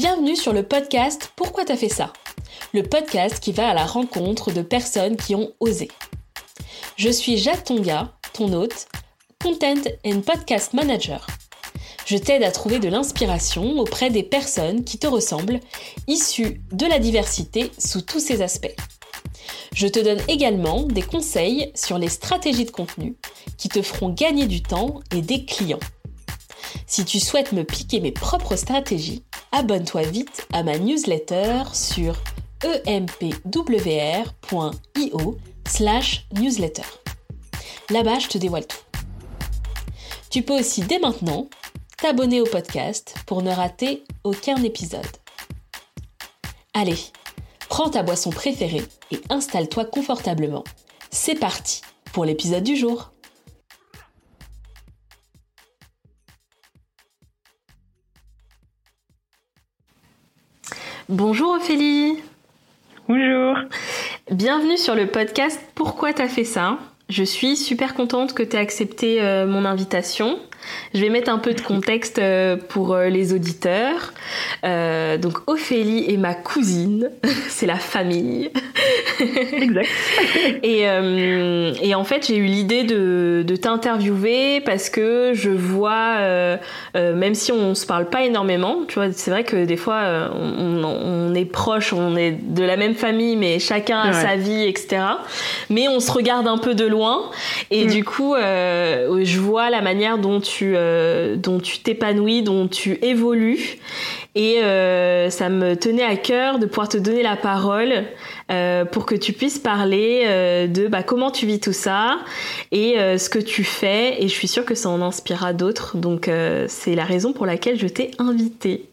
Bienvenue sur le podcast Pourquoi t'as fait ça? Le podcast qui va à la rencontre de personnes qui ont osé. Je suis Jacques Tonga, ton hôte, Content and Podcast Manager. Je t'aide à trouver de l'inspiration auprès des personnes qui te ressemblent, issues de la diversité sous tous ses aspects. Je te donne également des conseils sur les stratégies de contenu qui te feront gagner du temps et des clients. Si tu souhaites me piquer mes propres stratégies, abonne-toi vite à ma newsletter sur empwr.io slash newsletter. Là-bas, je te dévoile tout. Tu peux aussi dès maintenant t'abonner au podcast pour ne rater aucun épisode. Allez, prends ta boisson préférée et installe-toi confortablement. C'est parti pour l'épisode du jour. Bonjour Ophélie. Bonjour. Bienvenue sur le podcast Pourquoi t'as fait ça? Je suis super contente que tu aies accepté euh, mon invitation. Je vais mettre un peu de contexte euh, pour euh, les auditeurs. Donc Ophélie est ma cousine, c'est la famille. Exact. et, et, en fait, j'ai eu l'idée de, de t'interviewer parce que je vois, euh, même si on se parle pas énormément, tu vois, c'est vrai que des fois on, on, est proche, on est de la même famille, mais chacun a sa vie, etc. Mais on se regarde un peu de loin et mm. du coup, je vois la manière dont tu, euh, dont tu t'épanouis, dont tu évolues. Et euh, ça me tenait à cœur de pouvoir te donner la parole euh, pour que tu puisses parler euh, de bah, comment tu vis tout ça et euh, ce que tu fais. Et je suis sûre que ça en inspirera d'autres. Donc c'est la raison pour laquelle je t'ai invitée.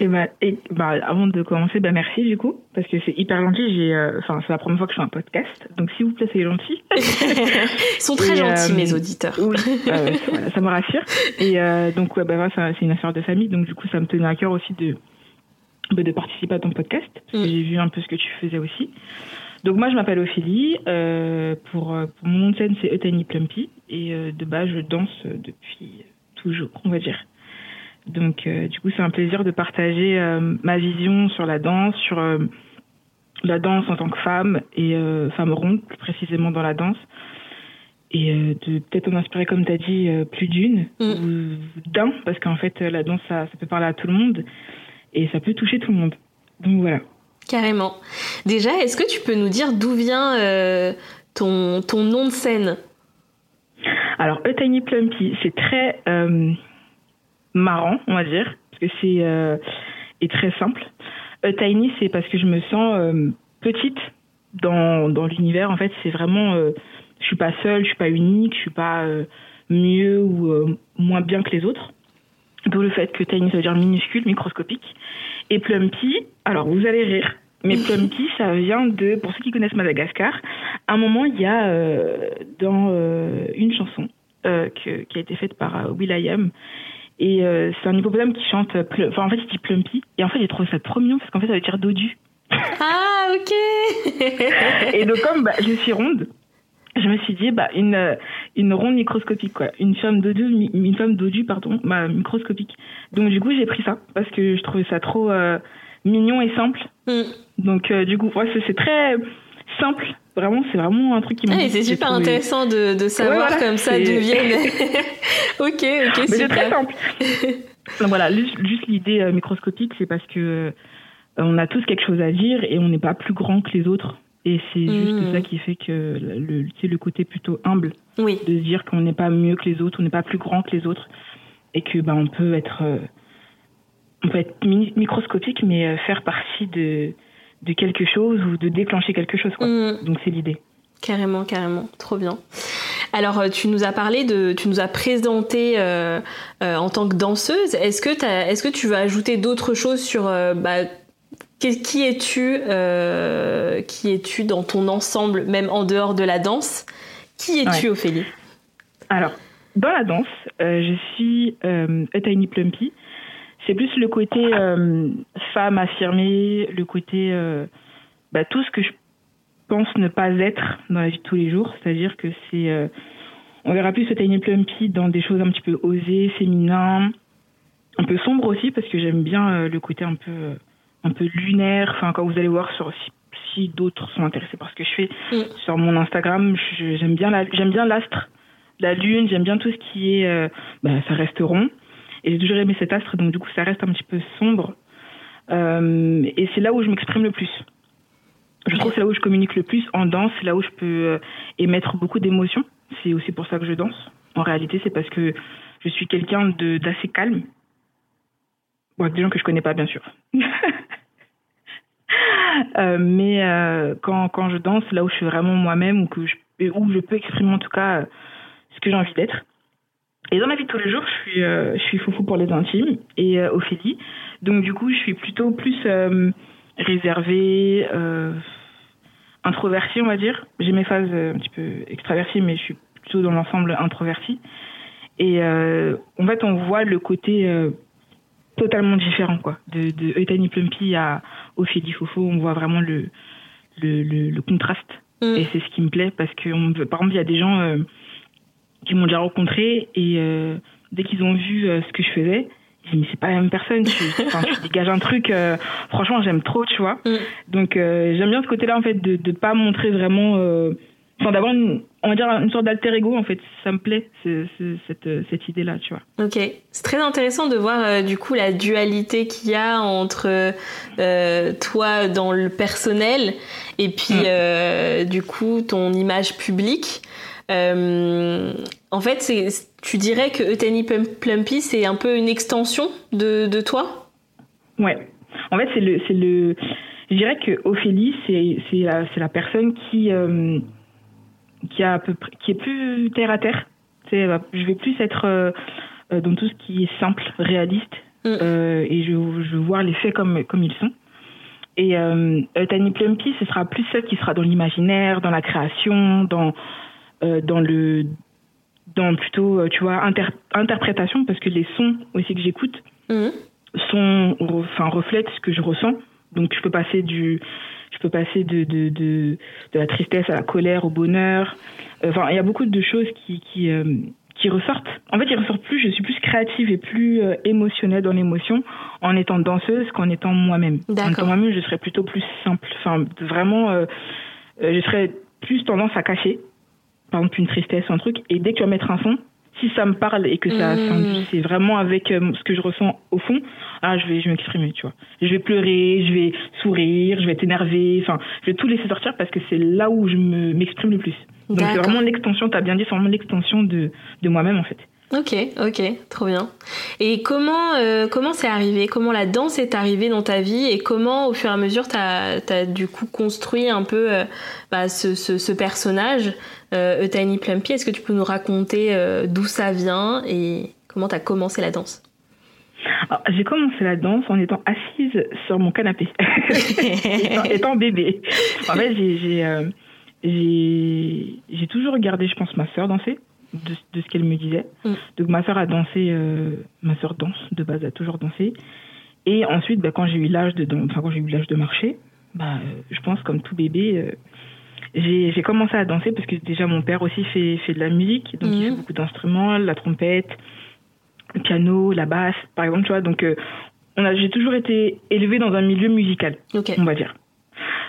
Et bah, et bah, avant de commencer, bah merci du coup, parce que c'est hyper gentil. J'ai, enfin, c'est la première fois que je fais un podcast, donc s'il vous plaît, c'est gentil. Ils sont très et, gentils, mes auditeurs. Oui, voilà, ça me rassure. Et donc, ouais, bah, c'est une affaire de famille, donc du coup, ça me tenait à cœur aussi de, de participer à ton podcast, parce que mm. j'ai vu un peu ce que tu faisais aussi. Donc moi, je m'appelle Ophélie. Euh, pour, pour mon nom de scène, c'est Eutany Plumpy, et de base, je danse depuis toujours, on va dire. Donc, euh, du coup, c'est un plaisir de partager euh, ma vision sur la danse, sur euh, la danse en tant que femme et euh, femme ronde, plus précisément dans la danse. Et euh, de peut-être en inspirer, comme tu as dit, plus d'une mm. ou d'un, parce qu'en fait, la danse, ça, ça peut parler à tout le monde et ça peut toucher tout le monde. Donc voilà. Carrément. Déjà, est-ce que tu peux nous dire d'où vient ton, ton nom de scène? Alors, A Tiny Plumpy, c'est très marrant, on va dire, parce que c'est euh, est très simple. A tiny, c'est parce que je me sens euh, petite dans, dans l'univers. En fait, c'est vraiment, euh, je suis pas seule, je suis pas unique, je suis pas euh, mieux ou euh, moins bien que les autres. D'où le fait que tiny, ça veut dire minuscule, microscopique. Et plumpy, alors vous allez rire, mais plumpy, ça vient de, pour ceux qui connaissent Madagascar, à un moment, il y a dans une chanson que, qui a été faite par Will.i.am et euh, c'est un hippopotame qui chante, enfin en fait il dit Plumpy, et en fait j'ai trouvé ça trop mignon parce qu'en fait ça veut dire dodu. Ah ok Et donc comme bah, je suis ronde, je me suis dit bah une une ronde microscopique quoi, une femme dodu, une femme dodu pardon, bah, microscopique. Donc du coup j'ai pris ça parce que je trouvais ça trop euh, mignon et simple. Mm. Donc euh, du coup ouais, c'est très simple vraiment, c'est vraiment un truc qui m'a. Ah, c'est super trouvé... intéressant de, de savoir ouais, voilà, comme ça d'où viennent. ok, ok, Mais c'est très simple. Donc voilà, juste, juste l'idée euh, microscopique, c'est parce que euh, on a tous quelque chose à dire et on n'est pas plus grand que les autres. Et c'est mmh. juste ça qui fait que le, le, côté plutôt humble oui. de se dire qu'on n'est pas mieux que les autres, on n'est pas plus grand que les autres, et que bah, on peut être, euh, on peut être microscopique, mais euh, faire partie de de quelque chose ou de déclencher quelque chose. Quoi. Mmh. Donc c'est l'idée. Carrément, carrément, trop bien. Alors, euh, tu nous as parlé de, tu nous as présenté euh, euh, en tant que danseuse. Est-ce que, est-ce que tu veux ajouter d'autres choses sur euh, bah, qui es-tu, euh, qui es-tu dans ton ensemble, même en dehors de la danse? Qui es-tu, ouais. Ophélie? Alors, dans la danse, je suis a Tiny Plumpy c'est plus le côté euh, femme affirmée, le côté euh, bah, tout ce que je pense ne pas être dans la vie de tous les jours. C'est-à-dire que c'est, euh, on verra plus ce Tiny Plumpy dans des choses un petit peu osées, féminins, un peu sombre aussi parce que j'aime bien le côté un peu un peu lunaire. Enfin, quand vous allez voir sur si, si d'autres sont intéressés par ce que je fais Mm. sur mon Instagram, j'aime bien la, j'aime bien l'astre, la lune, j'aime bien tout ce qui est, euh, bah, ça reste rond. Et j'ai toujours aimé cet astre, donc du coup ça reste un petit peu sombre. Euh, et c'est là où je m'exprime le plus. Je trouve que c'est là où je communique le plus en danse, c'est là où je peux euh, émettre beaucoup d'émotions. C'est aussi pour ça que je danse. En réalité, c'est parce que je suis quelqu'un de d'assez calme. Des gens que je connais pas, bien sûr. Euh, mais euh, quand, quand je danse, là où je suis vraiment moi-même, ou où je peux exprimer en tout cas euh, ce que j'ai envie d'être. Et dans ma vie de tous les jours, je suis, je suis foufou pour les intimes et Ophélie. Donc du coup, je suis plutôt plus réservée, introvertie, on va dire. J'ai mes phases un petit peu extraverties, mais je suis plutôt dans l'ensemble introvertie. Et en fait, on voit le côté totalement différent, quoi. De, de Eutany Plumpy à Ophélie Fofo, on voit vraiment le, le, le, le contraste. Mm. Et c'est ce qui me plaît parce que, on, par exemple, il y a des gens euh, qui m'ont déjà rencontré et euh, dès qu'ils ont vu euh, ce que je faisais, ils disent mais c'est pas la même personne, tu, tu dégages un truc, euh, franchement j'aime trop, tu vois. Mm. Donc euh, j'aime bien ce côté-là en fait de de pas montrer vraiment, euh, enfin d'avoir une, on va dire une sorte d'alter ego en fait, ça me plaît c'est, c'est- cette euh, cette idée-là, tu vois. Ok, c'est très intéressant de voir euh, du coup la dualité qu'il y a entre euh, toi dans le personnel et puis Mm. euh, du coup ton image publique. Euh, en fait, c'est, tu dirais que Eutany Plum- Plumpy c'est un peu une extension de, de toi? Ouais. En fait, c'est le, c'est le. Je dirais que Ophélie, c'est, c'est la, c'est la personne qui, euh, qui a à peu près, qui est plus terre à terre. C'est, je vais plus être euh, euh, dans tout ce qui est simple, réaliste, Mm. euh, et je, je veux voir les faits comme, comme ils sont. Et euh, Tani Plumpy, ce sera plus celle qui sera dans l'imaginaire, dans la création, dans, dans le, dans plutôt, tu vois, inter- interprétation, parce que les sons aussi que j'écoute, Mhm. sont enfin reflètent ce que je ressens donc je peux passer du je peux passer de de de, de la tristesse à la colère au bonheur. Enfin il y a beaucoup de choses qui qui euh, qui ressortent. En fait ils ressortent plus je suis plus créative et plus euh, émotionnelle dans l'émotion en étant danseuse qu'en étant moi-même. En étant moi-même je serais plutôt plus simple. Enfin vraiment euh, euh, je serais plus tendance à cacher par exemple une tristesse ou un truc. Et dès que tu vas mettre un son si ça me parle et que ça, Mm. ça- c'est vraiment avec euh, ce que je ressens au fond, ah, je vais, je m'exprimer, tu vois. Je vais pleurer, je vais sourire, je vais être énervée, enfin, je vais tout laisser sortir parce que c'est là où je me, m'exprime le plus. Donc c'est vraiment l'extension, t'as bien dit, c'est vraiment l'extension de, de moi-même en fait. Ok, ok, trop bien. Et comment euh, comment c'est arrivé? Comment la danse est arrivée dans ta vie et comment au fur et à mesure t'as as du coup construit un peu euh, bah, ce, ce, ce personnage euh, Eutany Plumpy Est-ce que tu peux nous raconter euh, d'où ça vient et comment t'as commencé la danse? Alors, J'ai commencé la danse en étant assise sur mon canapé, étant, étant bébé. En fait, j'ai j'ai euh, j'ai j'ai toujours regardé, je pense, ma sœur danser, de, de ce qu'elle me disait. Mm. Donc ma sœur a dansé, euh, ma sœur danse de base, a toujours dansé. Et ensuite, bah, quand j'ai eu l'âge de, dan- enfin quand j'ai eu l'âge de marcher, bah, euh, je pense comme tout bébé, euh, j'ai commencé à danser parce que déjà mon père aussi fait fait de la musique, donc il Mhm. fait beaucoup d'instruments, la trompette, le piano, la basse, par exemple, tu vois. Donc, j'ai toujours été élevée dans un milieu musical, on va dire.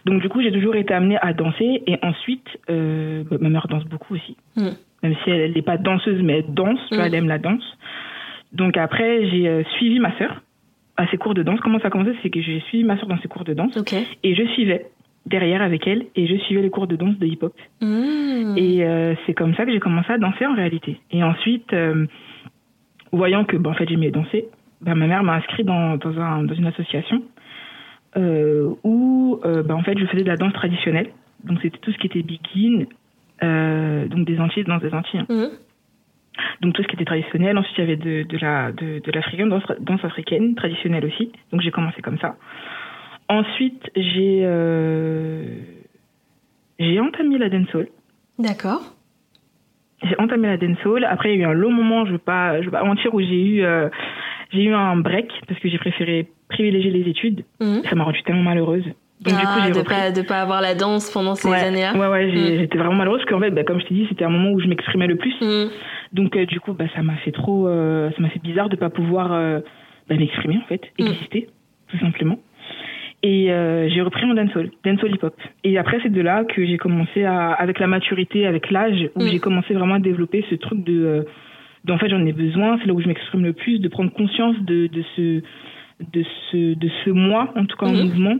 Donc, du coup, j'ai toujours été amenée à danser. Et ensuite, euh, bah, ma mère danse beaucoup aussi. Mm. Même si elle n'est pas danseuse, mais elle danse, tu vois, Mm. elle aime la danse. Donc, après, j'ai euh, suivi ma sœur à ses cours de danse. Comment ça a commencé? C'est que j'ai suivi ma sœur dans ses cours de danse. Et je suivais derrière avec elle. Et je suivais les cours de danse de hip-hop. Mmh. Et euh, c'est comme ça que j'ai commencé à danser en réalité. Et ensuite, euh, voyant que bah, en fait j'aimais danser, bah, ma mère m'a inscrit dans, dans, un, dans une association où bah, en fait je faisais de la danse traditionnelle. Donc c'était tout ce qui était euh, donc des Antilles, danse des Antilles. hein. Mhm. Donc tout ce qui était traditionnel. Ensuite il y avait de, de la de, de l'africaine, danse, danse africaine traditionnelle aussi. Donc j'ai commencé comme ça. Ensuite j'ai euh, j'ai entamé la dancehall. D'accord. j'ai entamé la dancehall. Après, il y a eu un long moment, je veux pas, je veux pas mentir, où j'ai eu, euh, j'ai eu un break parce que j'ai préféré privilégier les études. Mhm. Ça m'a rendue tellement malheureuse. Donc du coup, Ah, j'ai de repris. pas de pas avoir la danse pendant ces ouais, années-là. ouais, ouais, Mm. j'étais vraiment malheureuse parce qu'en fait, bah, comme je t'ai dit, c'était un moment où je m'exprimais le plus. Mhm. Donc euh, du coup, bah, ça m'a fait trop, euh, ça m'a fait bizarre de pas pouvoir euh, bah, m'exprimer en fait, mm. exister, tout simplement. Et euh, j'ai repris en dancehall, dancehall hip-hop. Et après, c'est de là que j'ai commencé à, avec la maturité, avec l'âge, où mm. j'ai commencé vraiment à développer ce truc de, euh, d'en fait, j'en ai besoin. C'est là où je m'exprime le plus, de prendre conscience de, de ce, de ce, de ce moi, en tout cas en mm. mouvement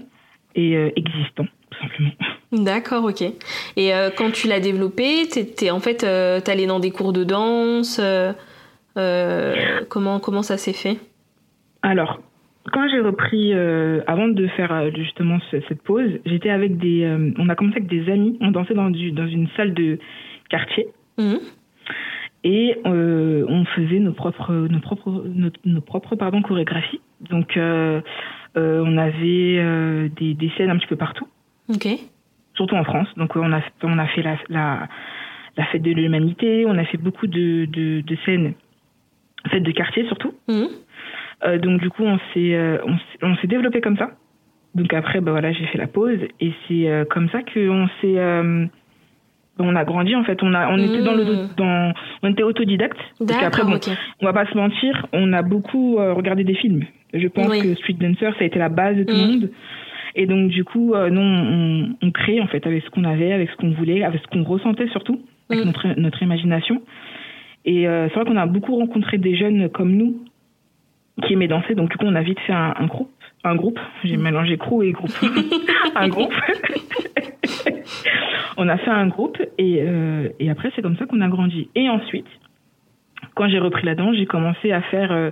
et euh, existant, tout simplement. D'accord, ok. Et euh, quand tu l'as développé, t'es, en fait, euh, t'allais dans des cours de danse. comment comment ça s'est fait? Alors, quand j'ai repris, euh, avant de faire euh, justement cette pause, j'étais avec des, euh, on a commencé avec des amis, on dansait dans, du, dans une salle de quartier. Mhm. Et on faisait nos propres, nos propres, nos, propres pardon, chorégraphies. Donc, on avait des, des, scènes un petit peu partout. Ok. Surtout en France. Donc, on a, on a fait la, la, la fête de l'humanité, on a fait beaucoup de, de, de scènes, fêtes de quartier surtout. Mhm. Euh, donc du coup, on s'est euh, on, s'est développé comme ça. Donc après, bah voilà, j'ai fait la pause et c'est euh, comme ça qu'on s'est on a grandi en fait on a on était dans le mmh. dans on était autodidacte parce qu'après bon, on va pas se mentir on a beaucoup regardé des films je pense que Street Dancer ça a été la base de tout le mmh. monde et donc du coup nous on, on, crée en fait avec ce qu'on avait avec ce qu'on voulait avec ce qu'on ressentait surtout avec mmh. notre notre imagination et c'est vrai qu'on a beaucoup rencontré des jeunes comme nous qui aimait danser. Donc, du coup, on a vite fait un, groupe. Un groupe. J'ai mélangé crew et groupe. un groupe. on a fait un groupe et, euh, et après, c'est comme ça qu'on a grandi. Et ensuite, quand j'ai repris la danse, j'ai commencé à faire, euh,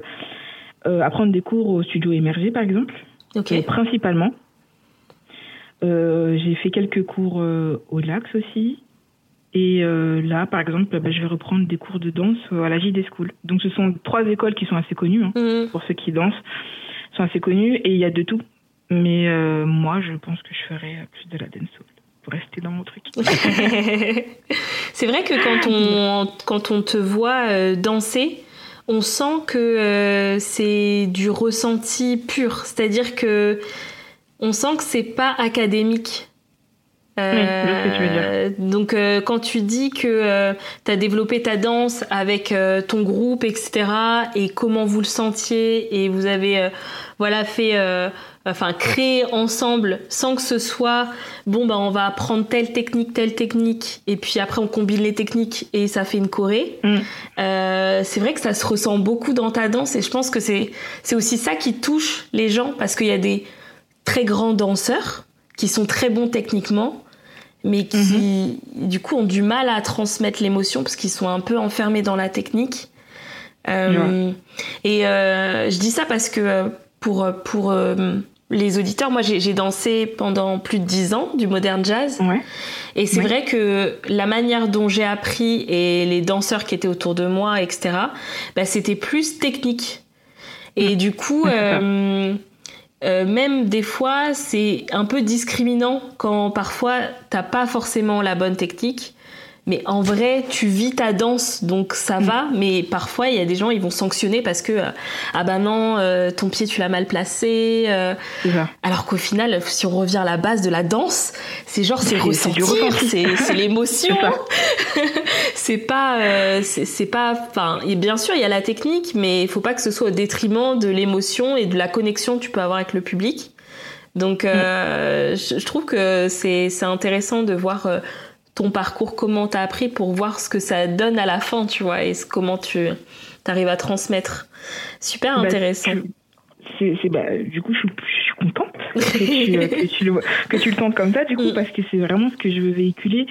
euh, à prendre des cours au studio émergé, par exemple. Okay. principalement. j'ai fait quelques cours au Lax aussi. Et là, par exemple, bah, je vais reprendre des cours de danse à la JD School. Donc, ce sont trois écoles qui sont assez connues hein, mhm. pour ceux qui dansent, sont assez connues et il y a de tout. Mais moi, je pense que je ferai plus de la dance pour rester dans mon truc. c'est vrai que quand on quand on te voit danser, on sent que c'est du ressenti pur. C'est-à-dire que on sent que c'est pas académique. Euh, donc euh, quand tu dis que euh, tu as développé ta danse avec ton groupe, etc., et comment vous le sentiez, et vous avez voilà fait, enfin créé ensemble sans que ce soit bon bah on va apprendre telle technique, telle technique, et puis après on combine les techniques et ça fait une choré. Mm. c'est vrai que ça se ressent beaucoup dans ta danse, et je pense que c'est c'est aussi ça qui touche les gens parce qu'il y a des très grands danseurs qui sont très bons techniquement mais qui mhm. du coup ont du mal à transmettre l'émotion parce qu'ils sont un peu enfermés dans la technique. Euh, et euh, je dis ça parce que euh, pour pour les auditeurs, moi j'ai dansé pendant plus de dix ans du modern jazz. Et c'est vrai que la manière dont j'ai appris et les danseurs qui étaient autour de moi, etc., bah, c'était plus technique. Et mm. du coup, euh, même des fois, c'est un peu discriminant quand parfois t'as pas forcément la bonne technique mais en vrai, tu vis ta danse, donc ça va. Mais parfois, il y a des gens, ils vont sanctionner parce que euh, ah ben non, euh, ton pied tu l'as mal placé. Euh. alors qu'au final, si on revient à la base de la danse, c'est genre c'est ressentir, c'est l'émotion. c'est pas, c'est pas. Enfin, bien sûr, il y a la technique, mais il faut pas que ce soit au détriment de l'émotion et de la connexion que tu peux avoir avec le public. Donc, mm. je, je, trouve que c'est intéressant de voir ton parcours, comment t'as appris pour voir ce que ça donne à la fin, tu vois, et comment tu arrives à transmettre. Super bah, intéressant. c'est, bah, du coup, je suis, contente que, tu, le, tentes comme ça, du coup, mm. parce que c'est vraiment ce que je veux véhiculer.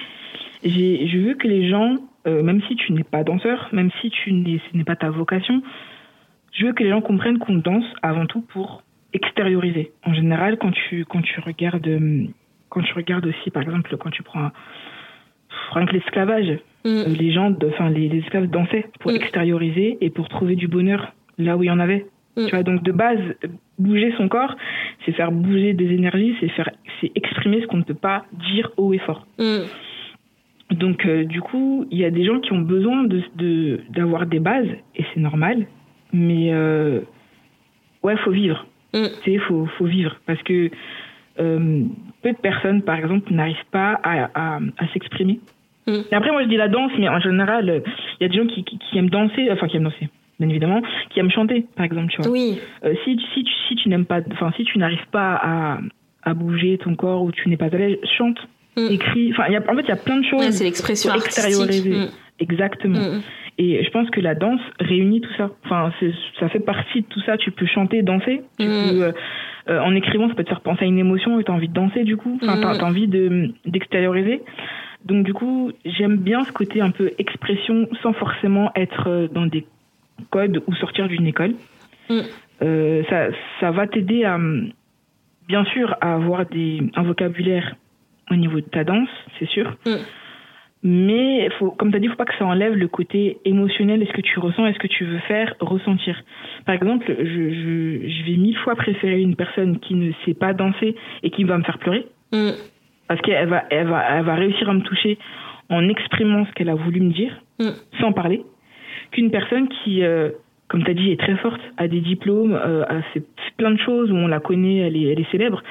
J'ai, je veux que les gens, euh, même si tu n'es pas danseur, même si tu n'es, ce n'est pas ta vocation, je veux que les gens comprennent qu'on danse avant tout pour extérioriser. En général, quand tu, quand tu regardes, quand tu regardes aussi, par exemple, quand tu prends rien que l'esclavage. Mm. Les gens, enfin les, esclaves dansaient pour mm. extérioriser et pour trouver du bonheur là où il y en avait. Mm. Tu vois, donc de base, bouger son corps, c'est faire bouger des énergies, c'est faire, c'est exprimer ce qu'on ne peut pas dire haut et fort. Donc euh, du coup, il y a des gens qui ont besoin de d'avoir des bases et c'est normal, mais euh, ouais, faut vivre. Tu sais, faut faut vivre parce que euh, peu de personnes, par exemple, n'arrivent pas à, à, s'exprimer. Et après, moi, je dis la danse, mais en général, il y a des gens qui, qui, aiment danser, enfin, qui aiment danser. bien évidemment, qui aiment chanter, par exemple, tu vois. Oui. Euh, si, si, tu- si tu n'aimes pas, enfin, si tu n'arrives pas à, à bouger ton corps ou tu n'es pas à l'aise, chante, Mm. écris. Enfin, en fait, il y a plein de choses. Ouais, c'est l'expression pour artistique. extérioriser. Mm. Exactement. Mm. Et je pense que la danse réunit tout ça. Enfin, ça fait partie de tout ça. Tu peux chanter, danser. Tu peux, euh, euh, en écrivant, ça peut te faire penser à une émotion et tu as envie de danser du coup. Enfin, Mm. t'as, t'as envie de, d'extérioriser. Donc du coup, j'aime bien ce côté un peu expression sans forcément être euh, dans des codes ou sortir d'une école. Mm. Euh, ça, ça va t'aider à, bien sûr, à avoir des, un vocabulaire au niveau de ta danse, c'est sûr. Mm. Mais faut, comme tu as dit, il faut pas que ça enlève le côté émotionnel. Est-ce que tu ressens, est-ce que tu veux faire ressentir? Par exemple, je, je, je vais mille fois préférer une personne qui ne sait pas danser et qui va me faire pleurer Mm. parce qu'elle va, elle va, elle va réussir à me toucher en exprimant ce qu'elle a voulu me dire, Mm. sans parler, qu'une personne qui, euh, comme tu as dit, est très forte, a des diplômes, euh, a fait plein de choses où on la connaît, elle est, elle est célèbre,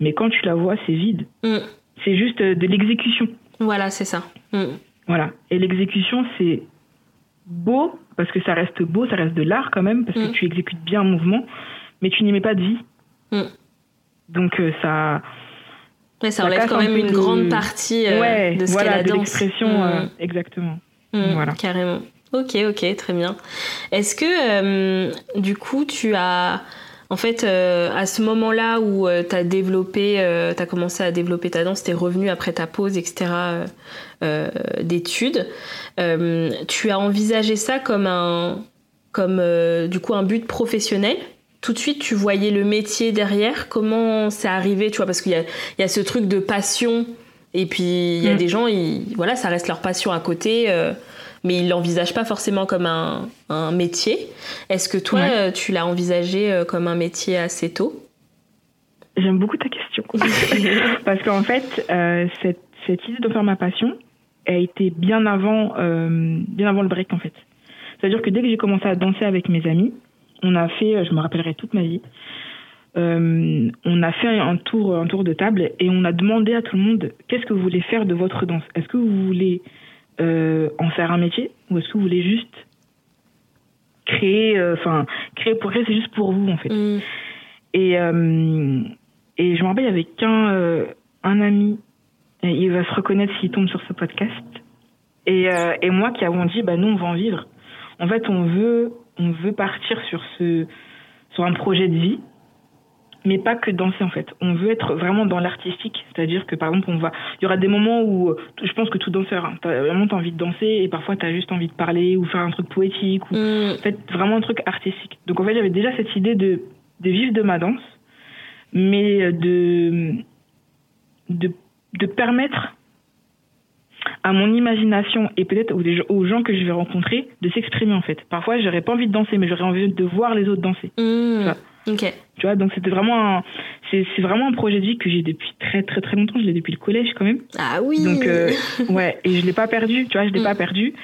mais quand tu la vois, c'est vide. Mm. C'est juste euh, de l'exécution. Voilà, c'est ça. Mm. Voilà. Et l'exécution, c'est beau, parce que ça reste beau, ça reste de l'art quand même, parce Mm. que tu exécutes bien un mouvement, mais tu n'y mets pas de vie. Mm. Donc euh, ça, Ouais, ça Ça enlève casse quand même une de- grande partie euh, ouais, de ce qu'est voilà, la de danse. l'expression, Mm. euh, exactement. Mm, Voilà. Carrément. Ok, ok, très bien. Est-ce que du coup tu as, en fait, euh, à ce moment-là où tu as développé, tu as commencé à développer ta danse, t'es revenu après ta pause, etc. euh, euh, d'études, euh, tu as envisagé ça comme un, comme euh, du coup un but professionnel tout de suite, tu voyais le métier derrière. Comment c'est arrivé, tu vois? Parce qu'il y a, il y a ce truc de passion. Et puis, il y a Mm. des gens, ils, voilà, ça reste leur passion à côté. Mais ils l'envisagent pas forcément comme un, un métier. Est-ce que toi, Ouais. euh, tu l'as envisagé euh, comme un métier assez tôt? J'aime beaucoup ta question. Parce qu'en fait, euh, cette, cette idée de faire ma passion a été bien avant, euh, bien avant le break, en fait. C'est-à-dire que dès que j'ai commencé à danser avec mes amis, on a fait, je me rappellerai toute ma vie, euh, on a fait un tour, un tour de table et on a demandé à tout le monde qu'est-ce que vous voulez faire de votre danse? Est-ce que vous voulez euh, en faire un métier ou est-ce que vous voulez juste créer, euh, enfin, créer pour créer, c'est juste pour vous, en fait. Mm. Et, euh, et je me rappelle, il y avait qu'un euh, un ami, et il va se reconnaître s'il tombe sur ce podcast, et, euh, et moi qui avons dit, bah nous on va en vivre. En fait, on veut, on veut partir sur ce, sur un projet de vie, mais pas que danser en fait. On veut être vraiment dans l'artistique, c'est-à-dire que par exemple, on va, il y aura des moments où, euh, je pense que tout danseur, hein, t'as vraiment t'as envie de danser et parfois t'as juste envie de parler ou faire un truc poétique ou Mm. en fait vraiment un truc artistique. Donc en fait j'avais déjà cette idée de, de vivre de ma danse, mais de, de, de permettre à mon imagination et peut-être aux, des gens- aux gens que je vais rencontrer de s'exprimer en fait. Parfois j'aurais pas envie de danser mais j'aurais envie de voir les autres danser. Mm. Ok. Tu vois, donc c'était vraiment un, c'est, c'est vraiment un projet de vie que j'ai depuis très très très longtemps, je l'ai depuis le collège quand même. Ah oui. Donc euh, ouais, et je l'ai pas perdu, tu vois, je l'ai Mm. pas perdu.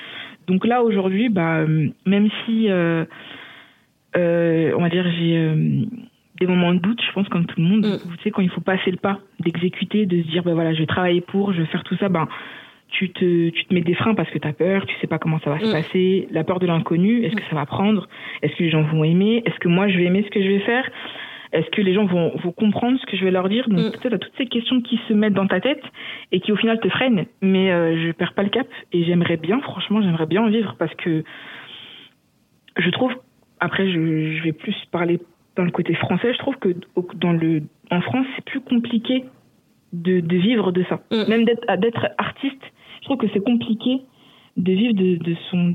Donc là aujourd'hui, bah euh, même si euh, euh, on va dire j'ai euh, des moments de doute, je pense comme tout le monde, Mm. tu sais quand il faut passer le pas, d'exécuter, de se dire bah voilà, je vais travailler pour, je vais faire tout ça, ben tu te tu te mets des freins parce que tu as peur, tu sais pas comment ça va Mm. se passer, la peur de l'inconnu, est-ce que ça va prendre, est-ce que les gens vont aimer, est-ce que moi je vais aimer ce que je vais faire est-ce que les gens vont, vont comprendre ce que je vais leur dire? Donc Mm. peut-être à toutes ces questions qui se mettent dans ta tête et qui au final te freinent. Mais euh, je perds pas le cap et j'aimerais bien, franchement, j'aimerais bien en vivre parce que je trouve, après je, je vais plus parler dans le côté français, je trouve que dans le, en France c'est plus compliqué de, de vivre de ça. Mm. Même d'être d'être artiste, je trouve que c'est compliqué de vivre de, de son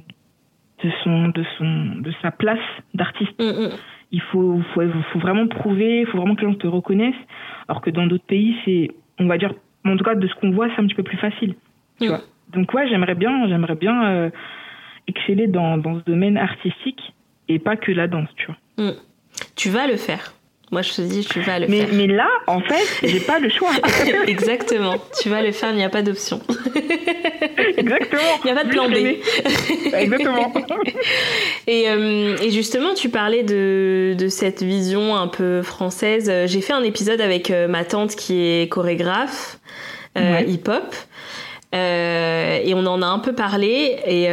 de son de son de sa place d'artiste Mm, mm. il faut, faut, faut vraiment prouver, il faut vraiment que les gens te reconnaissent. Alors que dans d'autres pays, c'est, on va dire, en tout cas de ce qu'on voit, c'est un petit peu plus facile. Tu vois. Donc ouais, j'aimerais bien, j'aimerais bien euh, exceller dans, dans ce domaine artistique et pas que la danse, tu vois. Tu vas le faire. Moi, je te dis, tu vas le Mais, faire. mais là, en fait, j'ai pas le choix. Exactement. Tu vas le faire, il n'y a pas d'option. Exactement. Il n'y a pas de plan B. Exactement. Et, euh, et justement, tu parlais de, de cette vision un peu française. Euh, J'ai fait un épisode avec euh, ma tante qui est chorégraphe euh, Ouais. hip-hop. et on en a un peu parlé. Et,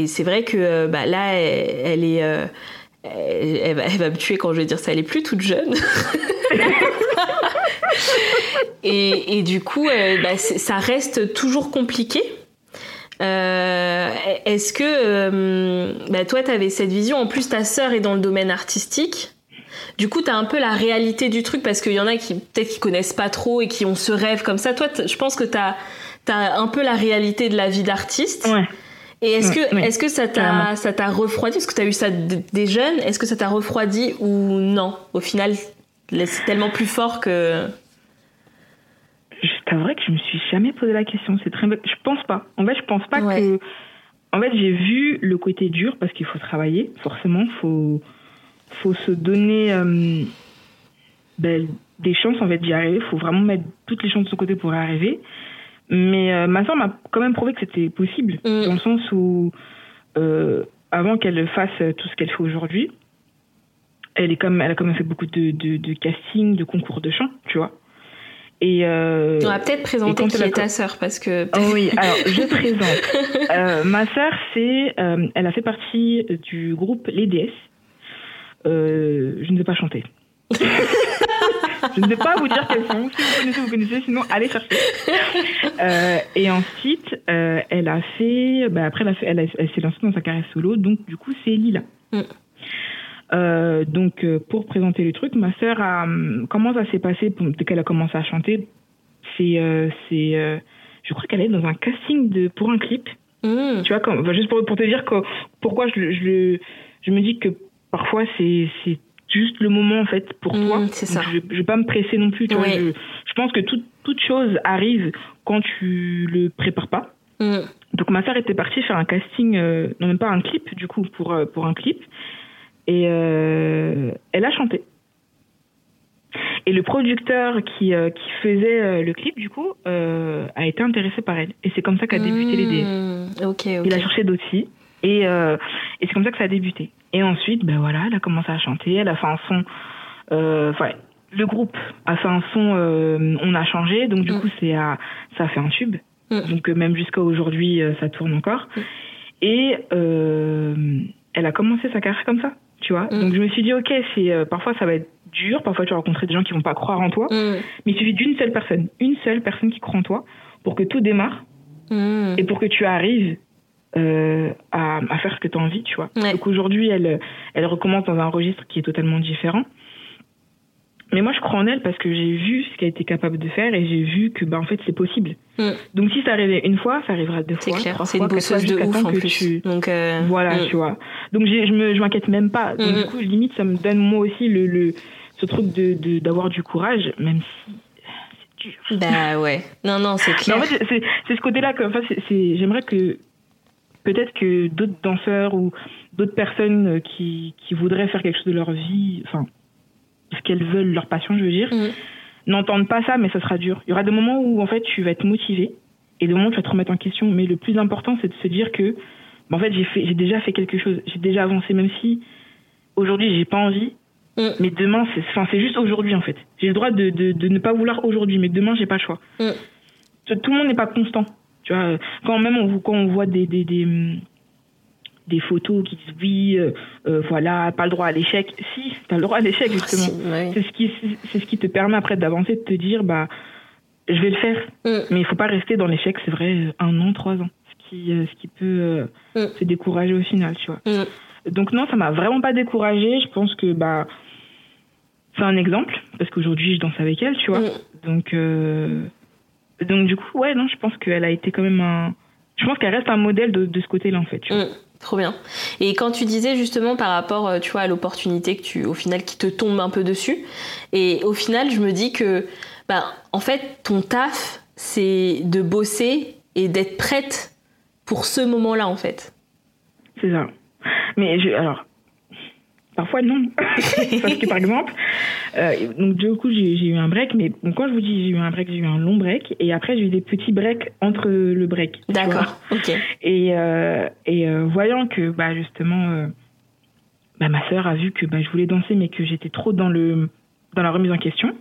et c'est vrai que bah, là, elle, est. Elle, va, elle, va, me tuer quand je vais dire ça. Elle est plus toute jeune. et, et, du coup, bah, ça reste toujours compliqué. Euh, Est-ce que euh, bah, toi, tu avais cette vision? En plus, ta sœur est dans le domaine artistique. Du coup, tu as un peu la réalité du truc parce qu'il y en a qui peut-être qui connaissent pas trop et qui ont ce rêve comme ça. Toi, je pense que tu as, as, un peu la réalité de la vie d'artiste. Ouais. Et est-ce que, est-ce que ça t'a, ça t'a refroidi? Est-ce que tu as eu ça des jeunes Est-ce que ça t'a refroidi ou non? Au final, c'est tellement plus fort que c'est vrai que je me suis jamais posé la question. C'est très, je pense pas. En fait, je pense pas que. En fait, j'ai vu le côté dur parce qu'il faut travailler. Forcément, faut, faut se donner euh, ben, des chances en fait d'y arriver. Faut vraiment mettre toutes les chances de son côté pour y arriver. Mais euh, ma soeur m'a quand même prouvé que c'était possible, mm. dans le sens où euh, avant qu'elle fasse tout ce qu'elle fait aujourd'hui, elle est comme elle a quand même fait beaucoup de, de, de casting, de concours de chant, tu vois. Et euh, On va peut-être présenter qui est ta sœur parce que. Oh oui, alors je présente. euh, ma sœur, c'est, euh, elle a fait partie du groupe Les DS. Euh, je ne vais pas chanter. je ne vais pas vous dire quels sont. Si vous connaissez, vous connaissez. Sinon, allez chercher. Euh, et ensuite, euh, elle a fait. Bah, après, elle, a fait, elle, elle s'est lancée dans sa carrière solo. Donc, du coup, c'est Lila. Mm. Euh, donc, pour présenter le truc, ma sœur a. Hum, comment ça s'est passé dès qu'elle a commencé à chanter? C'est. C'est je crois qu'elle est dans un casting de, pour un clip. Mmh. Tu vois, comme, juste pour, pour, te dire que, pourquoi je, je, je me dis que parfois c'est juste le moment en fait pour mmh, toi. C'est ça. Je, je vais pas me presser non plus. Tu vois, je, je, pense que toute, toute chose arrive quand tu le prépares pas. Mmh. Donc ma sœur était partie faire un casting, euh, non même pas un clip du coup pour pour un clip. Et euh, elle a chanté. Et le producteur qui, euh, qui faisait euh, le clip, du coup, euh, a été intéressé par elle. Et c'est comme ça qu'a débuté l'idée. Mmh, okay, Il a cherché d'autres filles. Et, euh, et c'est comme ça que ça a débuté. Et ensuite, ben voilà, elle a commencé à chanter. Elle a fait un son. Enfin, le groupe a fait un son. on a changé. Donc, du mmh. coup, c'est ça a fait un tube. Mmh. Donc, même jusqu'à aujourd'hui, ça tourne encore. Et elle a commencé sa carrière comme ça tu vois. Mm. Donc je me suis dit ok, c'est euh, parfois ça va être dur, parfois tu vas rencontrer des gens qui vont pas croire en toi, mm. mais il suffit d'une seule personne, une seule personne qui croit en toi pour que tout démarre mm. et pour que tu arrives euh, à, à, faire ce que tu as envie, tu vois. Donc aujourd'hui, elle elle recommence dans un registre qui est totalement différent. Mais moi, je crois en elle parce que j'ai vu ce qu'elle était capable de faire et j'ai vu que, bah, en fait, c'est possible. Mm. Donc, si ça arrivait une fois, ça arrivera deux fois, clair. trois fois, une bosseuse de ouf, en plus. Tu... Donc, euh... voilà, mm. tu vois. Donc, je me, je m'inquiète même pas. Donc, mm. du coup, limite, ça me donne moi aussi le, le ce truc de, d'avoir du courage, même si c'est dur. Bah ouais. Non, non, c'est clair. en fait, c'est, c'est ce côté-là que, enfin, c'est, j'aimerais que peut-être que d'autres danseurs ou d'autres personnes qui, qui voudraient faire quelque chose de leur vie, enfin, ce qu'elles veulent, leur passion, je veux dire, mmh. n'entendent pas ça, mais ça sera dur. Il y aura des moments où, en fait, tu vas être motivé et des moments où tu vas te remettre en question. Mais le plus important, c'est de se dire que, bah, en fait, j'ai déjà fait quelque chose, j'ai déjà avancé, même si aujourd'hui, j'ai pas envie. Mmh. Mais demain, c'est, enfin, c'est juste aujourd'hui, en fait. J'ai le droit de, de, de ne pas vouloir aujourd'hui, mais demain, j'ai pas le choix. Mmh. Tout le monde n'est pas constant. Tu vois, quand même, on, quand on voit des, des, des des photos qui disent oui, euh, euh, voilà, pas le droit à l'échec. Si, t'as le droit à l'échec justement. C'est ce qui, c'est ce qui te permet après d'avancer, de te dire bah, je vais le faire. Mm. Mais il faut pas rester dans l'échec. C'est vrai, un an, trois ans, ce qui, euh, ce qui peut mm. se décourager au final, tu vois. Mm. Donc non, ça m'a vraiment pas découragé. Je pense que bah, c'est un exemple parce qu'aujourd'hui je danse avec elle, tu vois. Donc donc du coup ouais non, je pense qu'elle a été quand même un je pense qu'elle reste un modèle de, de ce côté-là en fait. Tu vois. Trop bien. Et quand tu disais justement par rapport, euh, tu vois, à l'opportunité que tu, au final, qui te tombe un peu dessus, et au final, je me dis que, bah, en fait, ton taf, c'est de bosser et d'être prête pour ce moment-là, en fait. C'est ça. Mais je, alors, Parfois non. Parce que par exemple, euh, donc du coup j'ai eu un break, mais quand je vous dis j'ai eu un break, j'ai eu un long break, et après j'ai eu des petits breaks entre le break. D'accord. Ok. Et euh, et euh, voyant que bah justement, euh, bah, ma sœur a vu que bah, je voulais danser, mais que j'étais trop dans le dans la remise en question.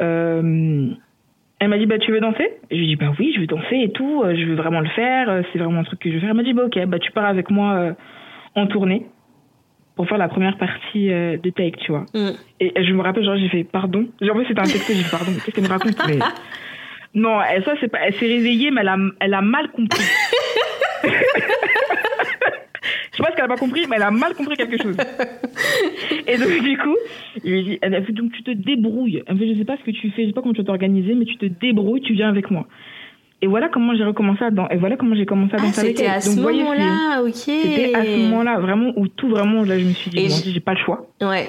Euh, Elle m'a dit, bah, tu veux danser? Je lui ai dit, bah oui, je veux danser et tout, euh, je veux vraiment le faire, c'est vraiment un truc que je veux faire. Elle m'a dit, bah ok, bah tu pars avec moi euh, en tournée pour faire la première partie de Take, tu vois. Mm. Et, et je me rappelle, genre, j'ai fait, pardon. Genre, en fait, c'était un texte, j'ai dit, pardon, qu'est-ce qu'elle me raconte mais... Non, elle, ça, c'est pas, elle s'est réveillée, mais elle a, elle a mal compris. je sais pas ce qu'elle a pas compris, mais elle a mal compris quelque chose. Et donc, du coup, il lui dit, elle a fait, donc tu te débrouilles. Elle me fait, je sais pas ce que tu fais, je sais pas comment tu vas t'organiser, mais tu te débrouilles, tu viens avec moi. Et voilà comment j'ai recommencé à danser. Et voilà comment j'ai commencé à Ah, danser avec c'était elle. à ce Donc, voyez, moment-là, ok. C'était à ce moment-là, vraiment, où tout vraiment, là, je me suis dit, bon, j'ai pas le choix. Ouais.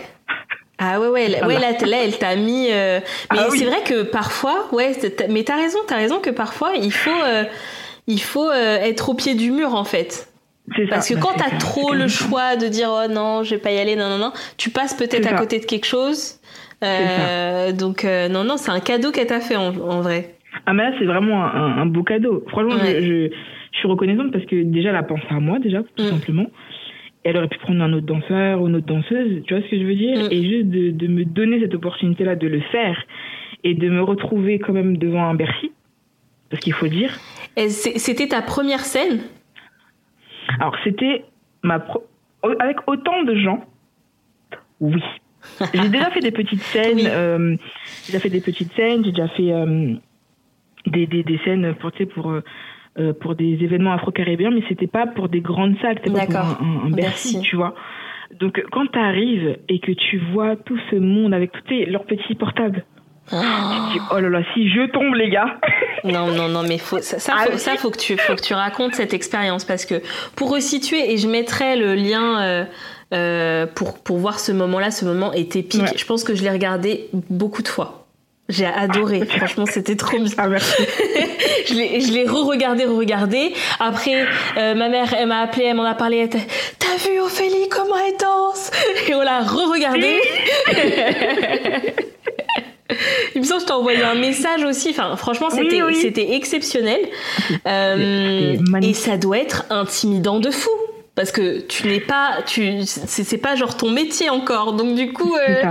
Ah ouais, ouais, là, ouais, là, là, elle t'a mis. euh, Mais Ah oui. c'est vrai que parfois, ouais, mais t'as raison, t'as raison que parfois, il faut, euh, il faut euh, être au pied du mur, en fait. C'est ça. Parce que Bah, quand t'as trop le choix de dire oh non, je vais pas y aller, non, non, non, tu passes peut-être à ça. côté de quelque chose. Euh, donc, euh, non, non, c'est un cadeau qu'elle t'a fait en, en vrai. Ah mais là c'est vraiment un, beau cadeau. Franchement, Ouais. je, je, je suis reconnaissante parce que déjà elle a pensé à moi déjà tout Mm. simplement. Elle aurait pu prendre un autre danseur ou une autre danseuse, tu vois ce que je veux dire? Mm. Et juste de, de me donner cette opportunité-là de le faire et de me retrouver quand même devant un Bercy, parce qu'il faut dire. Et C'était ta première scène? Alors c'était ma pro- avec autant de gens, oui. J'ai déjà fait des petites scènes, Oui. euh, j'ai déjà fait des petites scènes, j'ai déjà fait euh, des, des, des scènes pour, tu sais, pour, euh, euh, pour des événements afro-caribéens, mais c'était pas pour des grandes salles, c'était pas pour un, un, un Bercy, Bercy. tu vois. Donc quand tu arrives et que tu vois tout ce monde avec tous leurs petits portables, tu te dis oh là là, si je tombe les gars Non, non, non, mais faut, ça, ça, Ah faut, oui. ça, faut que tu, faut que tu racontes cette expérience parce que pour resituer, et je mettrai le lien euh, euh, pour, pour voir ce moment-là, ce moment est épique. Ouais. Je pense que je l'ai regardé beaucoup de fois. J'ai adoré, franchement, c'était trop bien. Ah merci. je l'ai, re-regardé, re-regardé. Après, euh, ma mère, elle m'a appelé, elle m'en a parlé. Elle était, T'as vu Ophélie comment elle danse? Et on l'a re-regardé. Il me semble que je t'ai envoyé un message aussi. Enfin, franchement, c'était, oui. exceptionnel. Euh, et ça doit être intimidant de fou. Parce que tu n'es pas, tu, c'est, pas genre ton métier encore. Donc du coup, euh,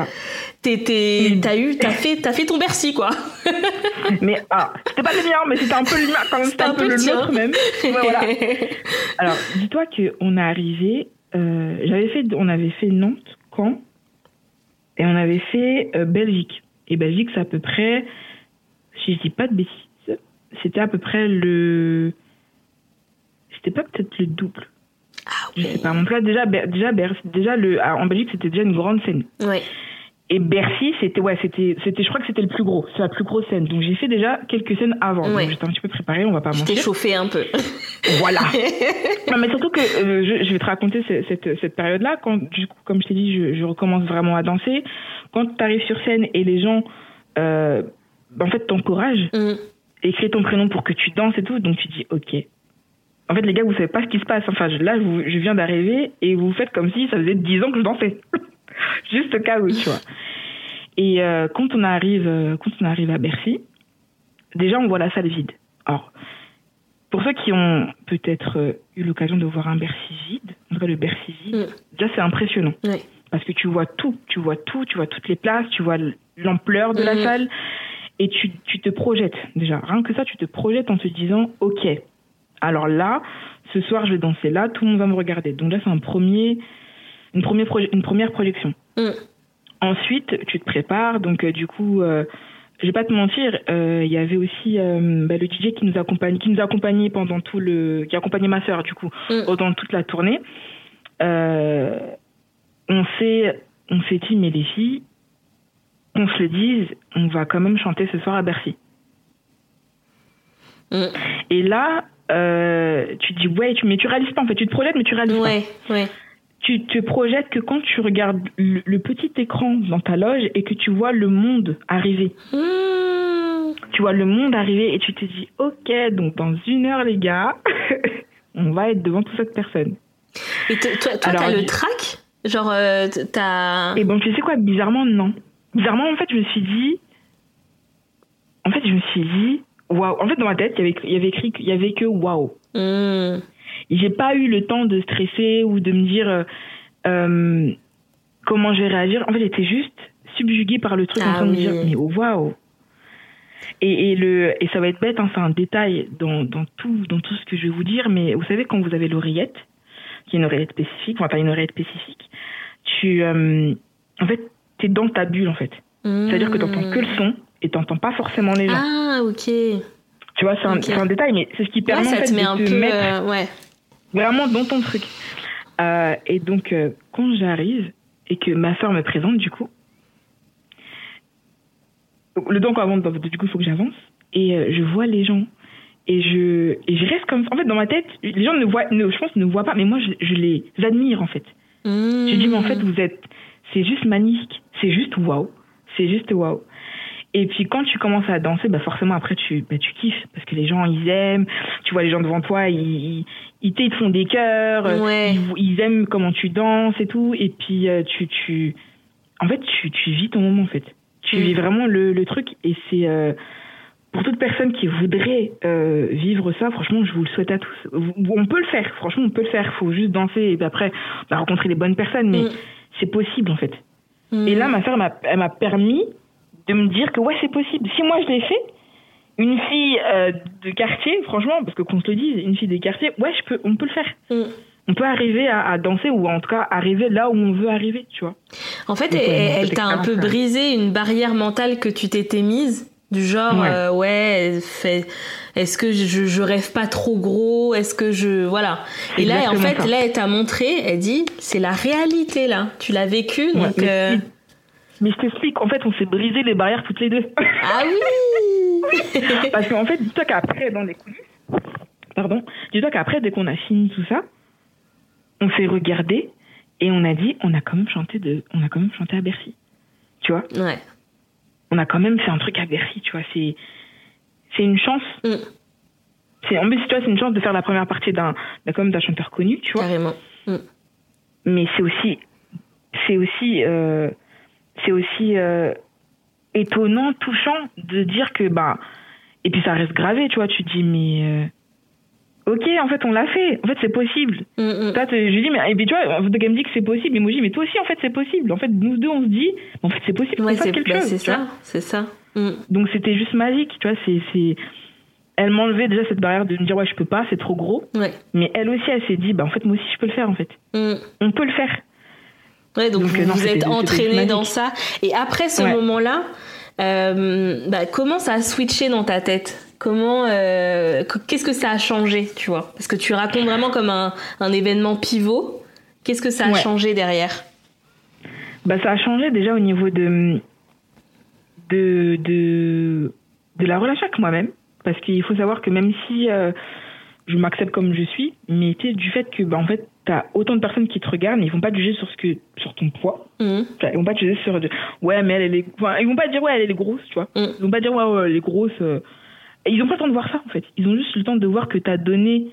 Oui. t'as eu, t'as fait, t'as fait ton Bercy quoi. Mais ah, c'était pas le mien, mais c'était un peu le mien quand même, c'était un, peu, le nôtre même. Ouais, voilà. Alors, dis-toi qu'on est arrivé, euh, j'avais fait, on avait fait Nantes, Caen, et on avait fait euh, Belgique. Et Belgique, c'est à peu près, si je dis pas de bêtises, c'était à peu près le, c'était pas peut-être le double. Ah Je sais pas. Mon plat déjà, déjà, déjà le, en Belgique, c'était déjà une grande scène. Ouais. Et Bercy, c'était ouais, c'était c'était je crois que c'était le plus gros, c'est la plus grosse scène. Donc j'ai fait déjà quelques scènes avant. Ouais. Donc j'étais un petit peu préparée, on va pas mentir. chauffé un peu. Voilà. non mais surtout que euh, je, je vais te raconter ce- cette cette période-là quand du coup comme je t'ai dit, je, je recommence vraiment à danser. Quand tu arrives sur scène et les gens euh, en fait t'encouragent, Mm. écris ton prénom pour que tu danses et tout, donc tu dis OK. En fait les gars, vous savez pas ce qui se passe. Enfin, là je viens d'arriver et vous faites comme si ça faisait 10 ans que je dansais. Juste au cas où, tu vois. Et euh, quand on arrive, euh, quand on arrive à Bercy, déjà on voit la salle vide. Alors, pour ceux qui ont peut-être euh, eu l'occasion de voir un Bercy vide, en cas le Bercy vide, Mm. déjà c'est impressionnant. Parce que tu vois tout, tu vois tout, tu vois toutes les places, tu vois l'ampleur de la Mhm. salle, et tu, tu te projettes déjà. Rien que ça, tu te projettes en te disant, ok, alors là, ce soir je vais danser là, tout le monde va me regarder. Donc là c'est un premier, une, première une première projection. Mm. Ensuite, tu te prépares, donc euh, du coup, euh, je vais pas te mentir, euh, il y avait aussi euh, bah, le DJ qui nous accompagne, qui nous a accompagné pendant tout le, qui a accompagné ma sœur du coup Mm. pendant toute la tournée. On s'est, on s'est dit mais les filles, qu'on se le dise, on va quand même chanter ce soir à Bercy. Mm. Et là, euh, tu te dis ouais, tu, mais tu réalises pas en fait, tu te projettes mais tu réalises pas Ouais, ouais. Tu te projettes que quand tu regardes le, le petit écran dans ta loge et que tu vois le monde arriver. Mmh. Tu vois le monde arriver et tu te dis, ok, donc dans une heure, les gars, on va être devant toute cette personne. Et toi, t'as le track Genre, euh, t'as. Et bon, tu sais quoi, bizarrement, non. Bizarrement, en fait, je me suis dit, en fait, je me suis dit, waouh. En fait, dans ma tête, il y avait, il y avait écrit qu'il y avait que waouh. Mmh. J'ai pas eu le temps de stresser ou de me dire euh, euh, comment je vais réagir. En fait, j'étais juste subjuguée par le truc en Ah train de me dire mais waouh. Et, et, le, et ça va être bête, hein, c'est un détail dans, dans, tout, dans tout ce que je vais vous dire, mais vous savez, quand vous avez l'oreillette, qui est une oreillette spécifique, enfin, t'as une oreillette spécifique, tu, euh, en fait, t'es dans ta bulle, en fait. C'est-à-dire que t'entends que le son et t'entends pas forcément les gens. Ah, ok. Tu vois, c'est un, un détail, mais c'est ce qui permet Ouais, ça en fait, te met de un te peu. mettre euh, ouais. Vraiment dans ton truc. Euh, et donc, euh, quand j'arrive et que ma soeur me présente, du coup, le temps qu'on avance, du coup, il faut que j'avance. Et euh, je vois les gens. Et je, et je reste comme ça. En fait, dans ma tête, les gens ne voient, ne, je pense, ne voient pas, mais moi, je, je les admire, en fait. Je dis, mais en fait, Mmh. vous êtes. C'est juste magnifique. C'est juste waouh. C'est juste waouh. Et puis quand tu commences à danser, bah forcément après tu, bah, tu kiffes parce que les gens ils aiment. Tu vois les gens devant toi, ils, ils, ils te font des cœurs, euh, Ouais. ils, ils aiment comment tu danses et tout. Et puis euh, tu, tu, en fait tu, tu vis ton moment en fait. Tu Mm. vis vraiment le, le truc et c'est euh, pour toute personne qui voudrait euh, vivre ça, franchement, je vous le souhaite à tous. On peut le faire, franchement, on peut le faire. faut juste danser et puis après bah, rencontrer les bonnes personnes, mais Mm. c'est possible en fait. Mmh. Et là, ma m'a- elle m'a permis de me dire que ouais, c'est possible. Si moi je l'ai fait, une fille euh, de quartier, franchement, parce que qu'on se le dise, une fille de quartier, ouais, je peux, on peut le faire. Mm. On peut arriver à, à danser ou en tout cas arriver là où on veut arriver, tu vois. En fait, Donc, elle, elle t'a un peu brisé une barrière mentale que tu t'étais mise. Du genre, Ouais. euh, ouais, est-ce que je, je rêve pas trop gros Est-ce que je. Voilà. Et là, en fait, ça. là, elle t'a montré, elle dit, c'est la réalité, là. Tu l'as vécu, Ouais, donc. euh, mais je t'explique, en fait, on s'est brisé les barrières toutes les deux. Ah oui Parce qu'en fait, dis-toi qu'après, dans les coulisses, pardon, dis-toi qu'après, dès qu'on a fini tout ça, on s'est regardé et on a dit, on a quand même chanté de, on a quand même chanté à Bercy. Tu vois? Ouais. On a quand même fait un truc à Bercy, tu vois. C'est, c'est une chance. Mm. C'est, en plus, tu vois, c'est une chance de faire la première partie d'un, d'un, chanteur connu, tu vois. Carrément. Mm. Mais c'est aussi, c'est aussi, euh, c'est aussi, euh, étonnant, touchant de dire que, bah, et puis ça reste gravé, tu vois. Tu dis, mais, euh, ok, en fait, on l'a fait. En fait, c'est possible. Mm, mm. Toi, t'es- je lui dis, mais, et puis tu vois, en fait, elle me dit que c'est possible. Et moi, je dis, mais toi aussi, en fait, c'est possible. En fait, nous deux, on se dit, en fait, c'est possible Ouais, c'est quelque bah, chose. c'est ça. C'est ça. Mm. Donc c'était juste magique, tu vois, c'est c'est elle m'enlevait déjà cette barrière de me dire ouais, je peux pas, c'est trop gros, Ouais. mais elle aussi elle s'est dit bah en fait moi aussi je peux le faire en fait. Mm. On peut le faire. Ouais, donc, Donc, vous euh, non, vous c'était- êtes entraîné dans ça. Et après ce Ouais. moment-là, euh, bah, comment ça a switché dans ta tête? Comment, euh, qu- qu'est-ce que ça a changé, tu vois? Parce que tu racontes vraiment comme un, un événement pivot. Qu'est-ce que ça a Ouais. changé derrière? Bah ça a changé déjà au niveau de de de, de la relation avec moi-même parce qu'il faut savoir que même si euh, je m'accepte comme je suis, mais tu sais, du fait que bah en fait t'as autant de personnes qui te regardent, mais ils vont pas te juger sur ce que sur ton poids. Enfin, Ils vont pas te juger sur de, ouais mais elle, elle est enfin, ils vont pas dire ouais elle est grosse, tu vois. Mm. Ils vont pas dire ouais, ouais elle est grosse. euh. Et ils ont pas le temps de voir ça en fait. Ils ont juste le temps de voir que t'as donné,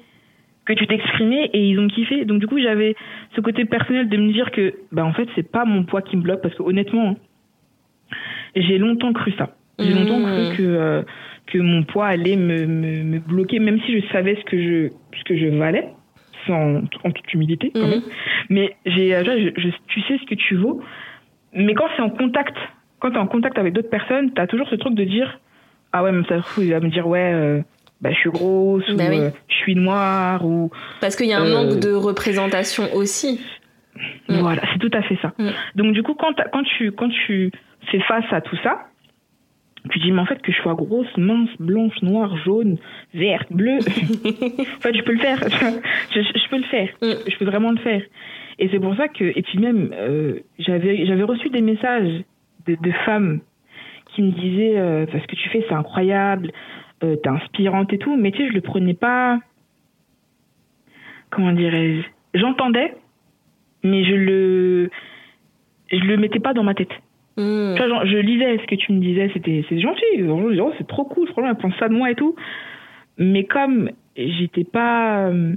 que tu t'es exprimé et ils ont kiffé. Donc du coup j'avais ce côté personnel de me dire que bah en fait c'est pas mon poids qui me bloque parce que honnêtement hein, j'ai longtemps cru ça. J'ai Mm. longtemps cru que euh, que mon poids allait me, me, me bloquer même si je savais ce que je ce que je valais sans en toute humilité quand Mhm. même. Mais j'ai, euh, je, je- tu sais ce que tu vaux. Mais quand c'est en contact, quand tu es en contact avec d'autres personnes, tu as toujours ce truc de dire Ah ouais, mais ça trouve, il va me dire Ouais, euh, bah, je suis grosse, Bah ou oui. euh, je suis noire, ou. Parce qu'il y a un Euh, manque de représentation aussi. Voilà, c'est tout à fait ça. Mm. Donc, du coup, quand, t'as- quand, tu, quand tu fais face à tout ça, tu dis Mais en fait, que je sois grosse, mince, blanche, noire, jaune, verte, bleue, en fait, je peux le faire. je, peux le faire. Mm. Je peux vraiment le faire. Et c'est pour ça que, et puis même, euh, j'avais, j'avais reçu des messages de, de femmes qui me disaient, euh, parce que tu fais, c'est incroyable, euh, t'es inspirante et tout, mais tu sais, je le prenais pas, comment dirais-je, j'entendais, mais je le, je le mettais pas dans ma tête. Mm. Tu vois, genre, je lisais ce que tu me disais, c'était c'est gentil, Genre, oh, c'est trop cool, franchement, elle pense ça de moi et tout. Mais comme j'étais pas euh,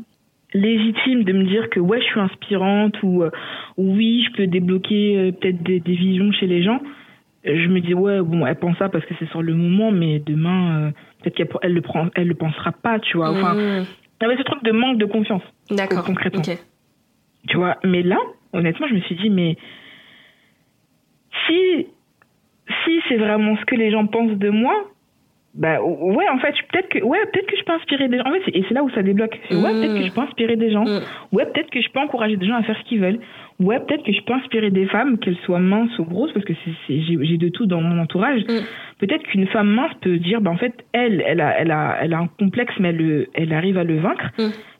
légitime de me dire que ouais, je suis inspirante ou euh, oui, je peux débloquer euh, peut-être des, des visions chez les gens, je me dis ouais, bon, elle pense ça parce que c'est sur le moment, mais demain, euh, peut-être qu'elle elle le prend, elle le pensera pas, tu vois. Enfin, Mm. y avait ce truc de manque de confiance D'accord. concrètement. Tu vois. Mais là, honnêtement, je me suis dit, mais si, si c'est vraiment ce que les gens pensent de moi, bah ouais en fait peut-être que ouais peut-être que je peux inspirer des gens. En fait et c'est là où ça débloque. Ouais peut-être que je peux inspirer des gens. Ouais peut-être que je peux encourager des gens à faire ce qu'ils veulent. Ouais peut-être que je peux inspirer des femmes qu'elles soient minces ou grosses parce que j'ai de tout dans mon entourage. Peut-être qu'une femme mince peut dire bah en fait elle elle a elle a elle a un complexe mais elle le, elle arrive à le vaincre.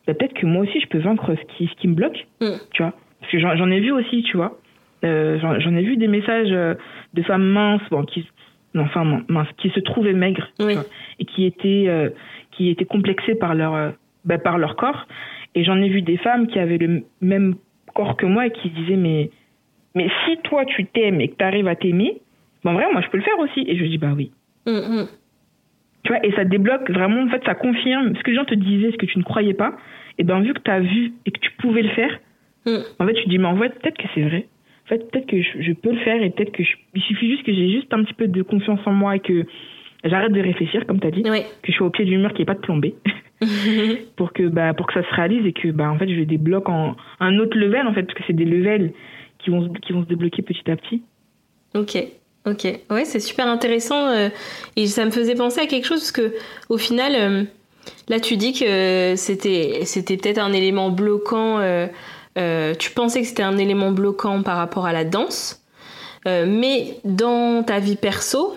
Bah, peut-être que moi aussi je peux vaincre ce qui ce qui me bloque. Tu vois? Parce que j'en ai vu aussi tu vois euh, j'en ai vu des messages euh, de femmes minces bon qui enfin mince, qui se trouvaient maigres et qui étaient euh, qui étaient complexées par leur bah, par leur corps. Et j'en ai vu des femmes qui avaient le même corps que moi et qui disaient mais mais si toi tu t'aimes et que tu arrives à t'aimer ben vrai moi je peux le faire aussi. Et je dis bah oui. Mm, mm. tu vois et ça débloque vraiment en fait ça confirme ce que les gens te disaient ce que tu ne croyais pas. Et ben vu que tu as vu et que tu pouvais le faire mm. en fait tu dis mais en fait peut-être que c'est vrai en fait, peut-être que je, peux le faire et peut-être que il suffit juste que j'ai juste un petit peu de confiance en moi et que j'arrête de réfléchir, comme tu as dit, que je suis au pied du mur qui n'est pas de plombé, pour que bah pour que ça se réalise et que bah en fait je débloque en un autre level en fait parce que c'est des levels qui vont qui vont se débloquer petit à petit. Ok. Ok, ouais, c'est super intéressant euh, et ça me faisait penser à quelque chose parce que au final, euh, là tu dis que c'était c'était peut-être un élément bloquant euh, tu pensais que c'était un élément bloquant par rapport à la danse, euh, mais dans ta vie perso,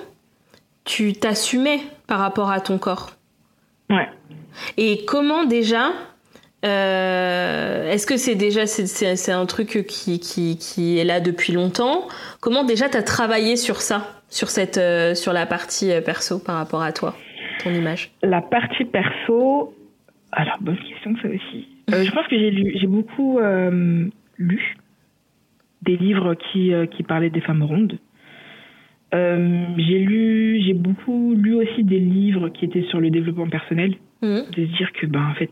tu t'assumais par rapport à ton corps. Ouais. Et comment déjà euh, Est-ce que c'est déjà c'est, un truc qui, qui, qui, est là depuis longtemps? Comment déjà tu as travaillé sur ça, sur, cette, sur la partie perso par rapport à toi, ton image? La partie perso, alors bonne question ça aussi. Euh, je pense que j'ai lu, j'ai beaucoup euh, lu des livres qui, euh, qui parlaient des femmes rondes. j'ai lu, j'ai beaucoup lu aussi des livres qui étaient sur le développement personnel, mmh. de se dire que ben en fait,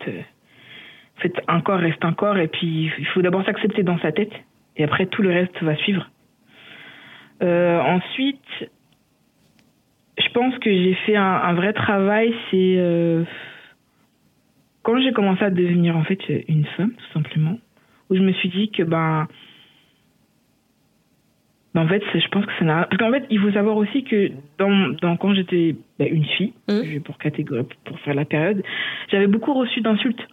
en fait un corps reste un corps et puis il faut d'abord s'accepter dans sa tête et après tout le reste va suivre. ensuite, je pense que j'ai fait un, un vrai travail, c'est quand j'ai commencé à devenir en fait une femme, tout simplement, où je me suis dit que ben, ben en fait, je pense que ça n'a. Parce qu'en fait, il faut savoir aussi que dans, dans quand j'étais ben, une fille, mmh. pour catégorie, pour faire la période, j'avais beaucoup reçu d'insultes.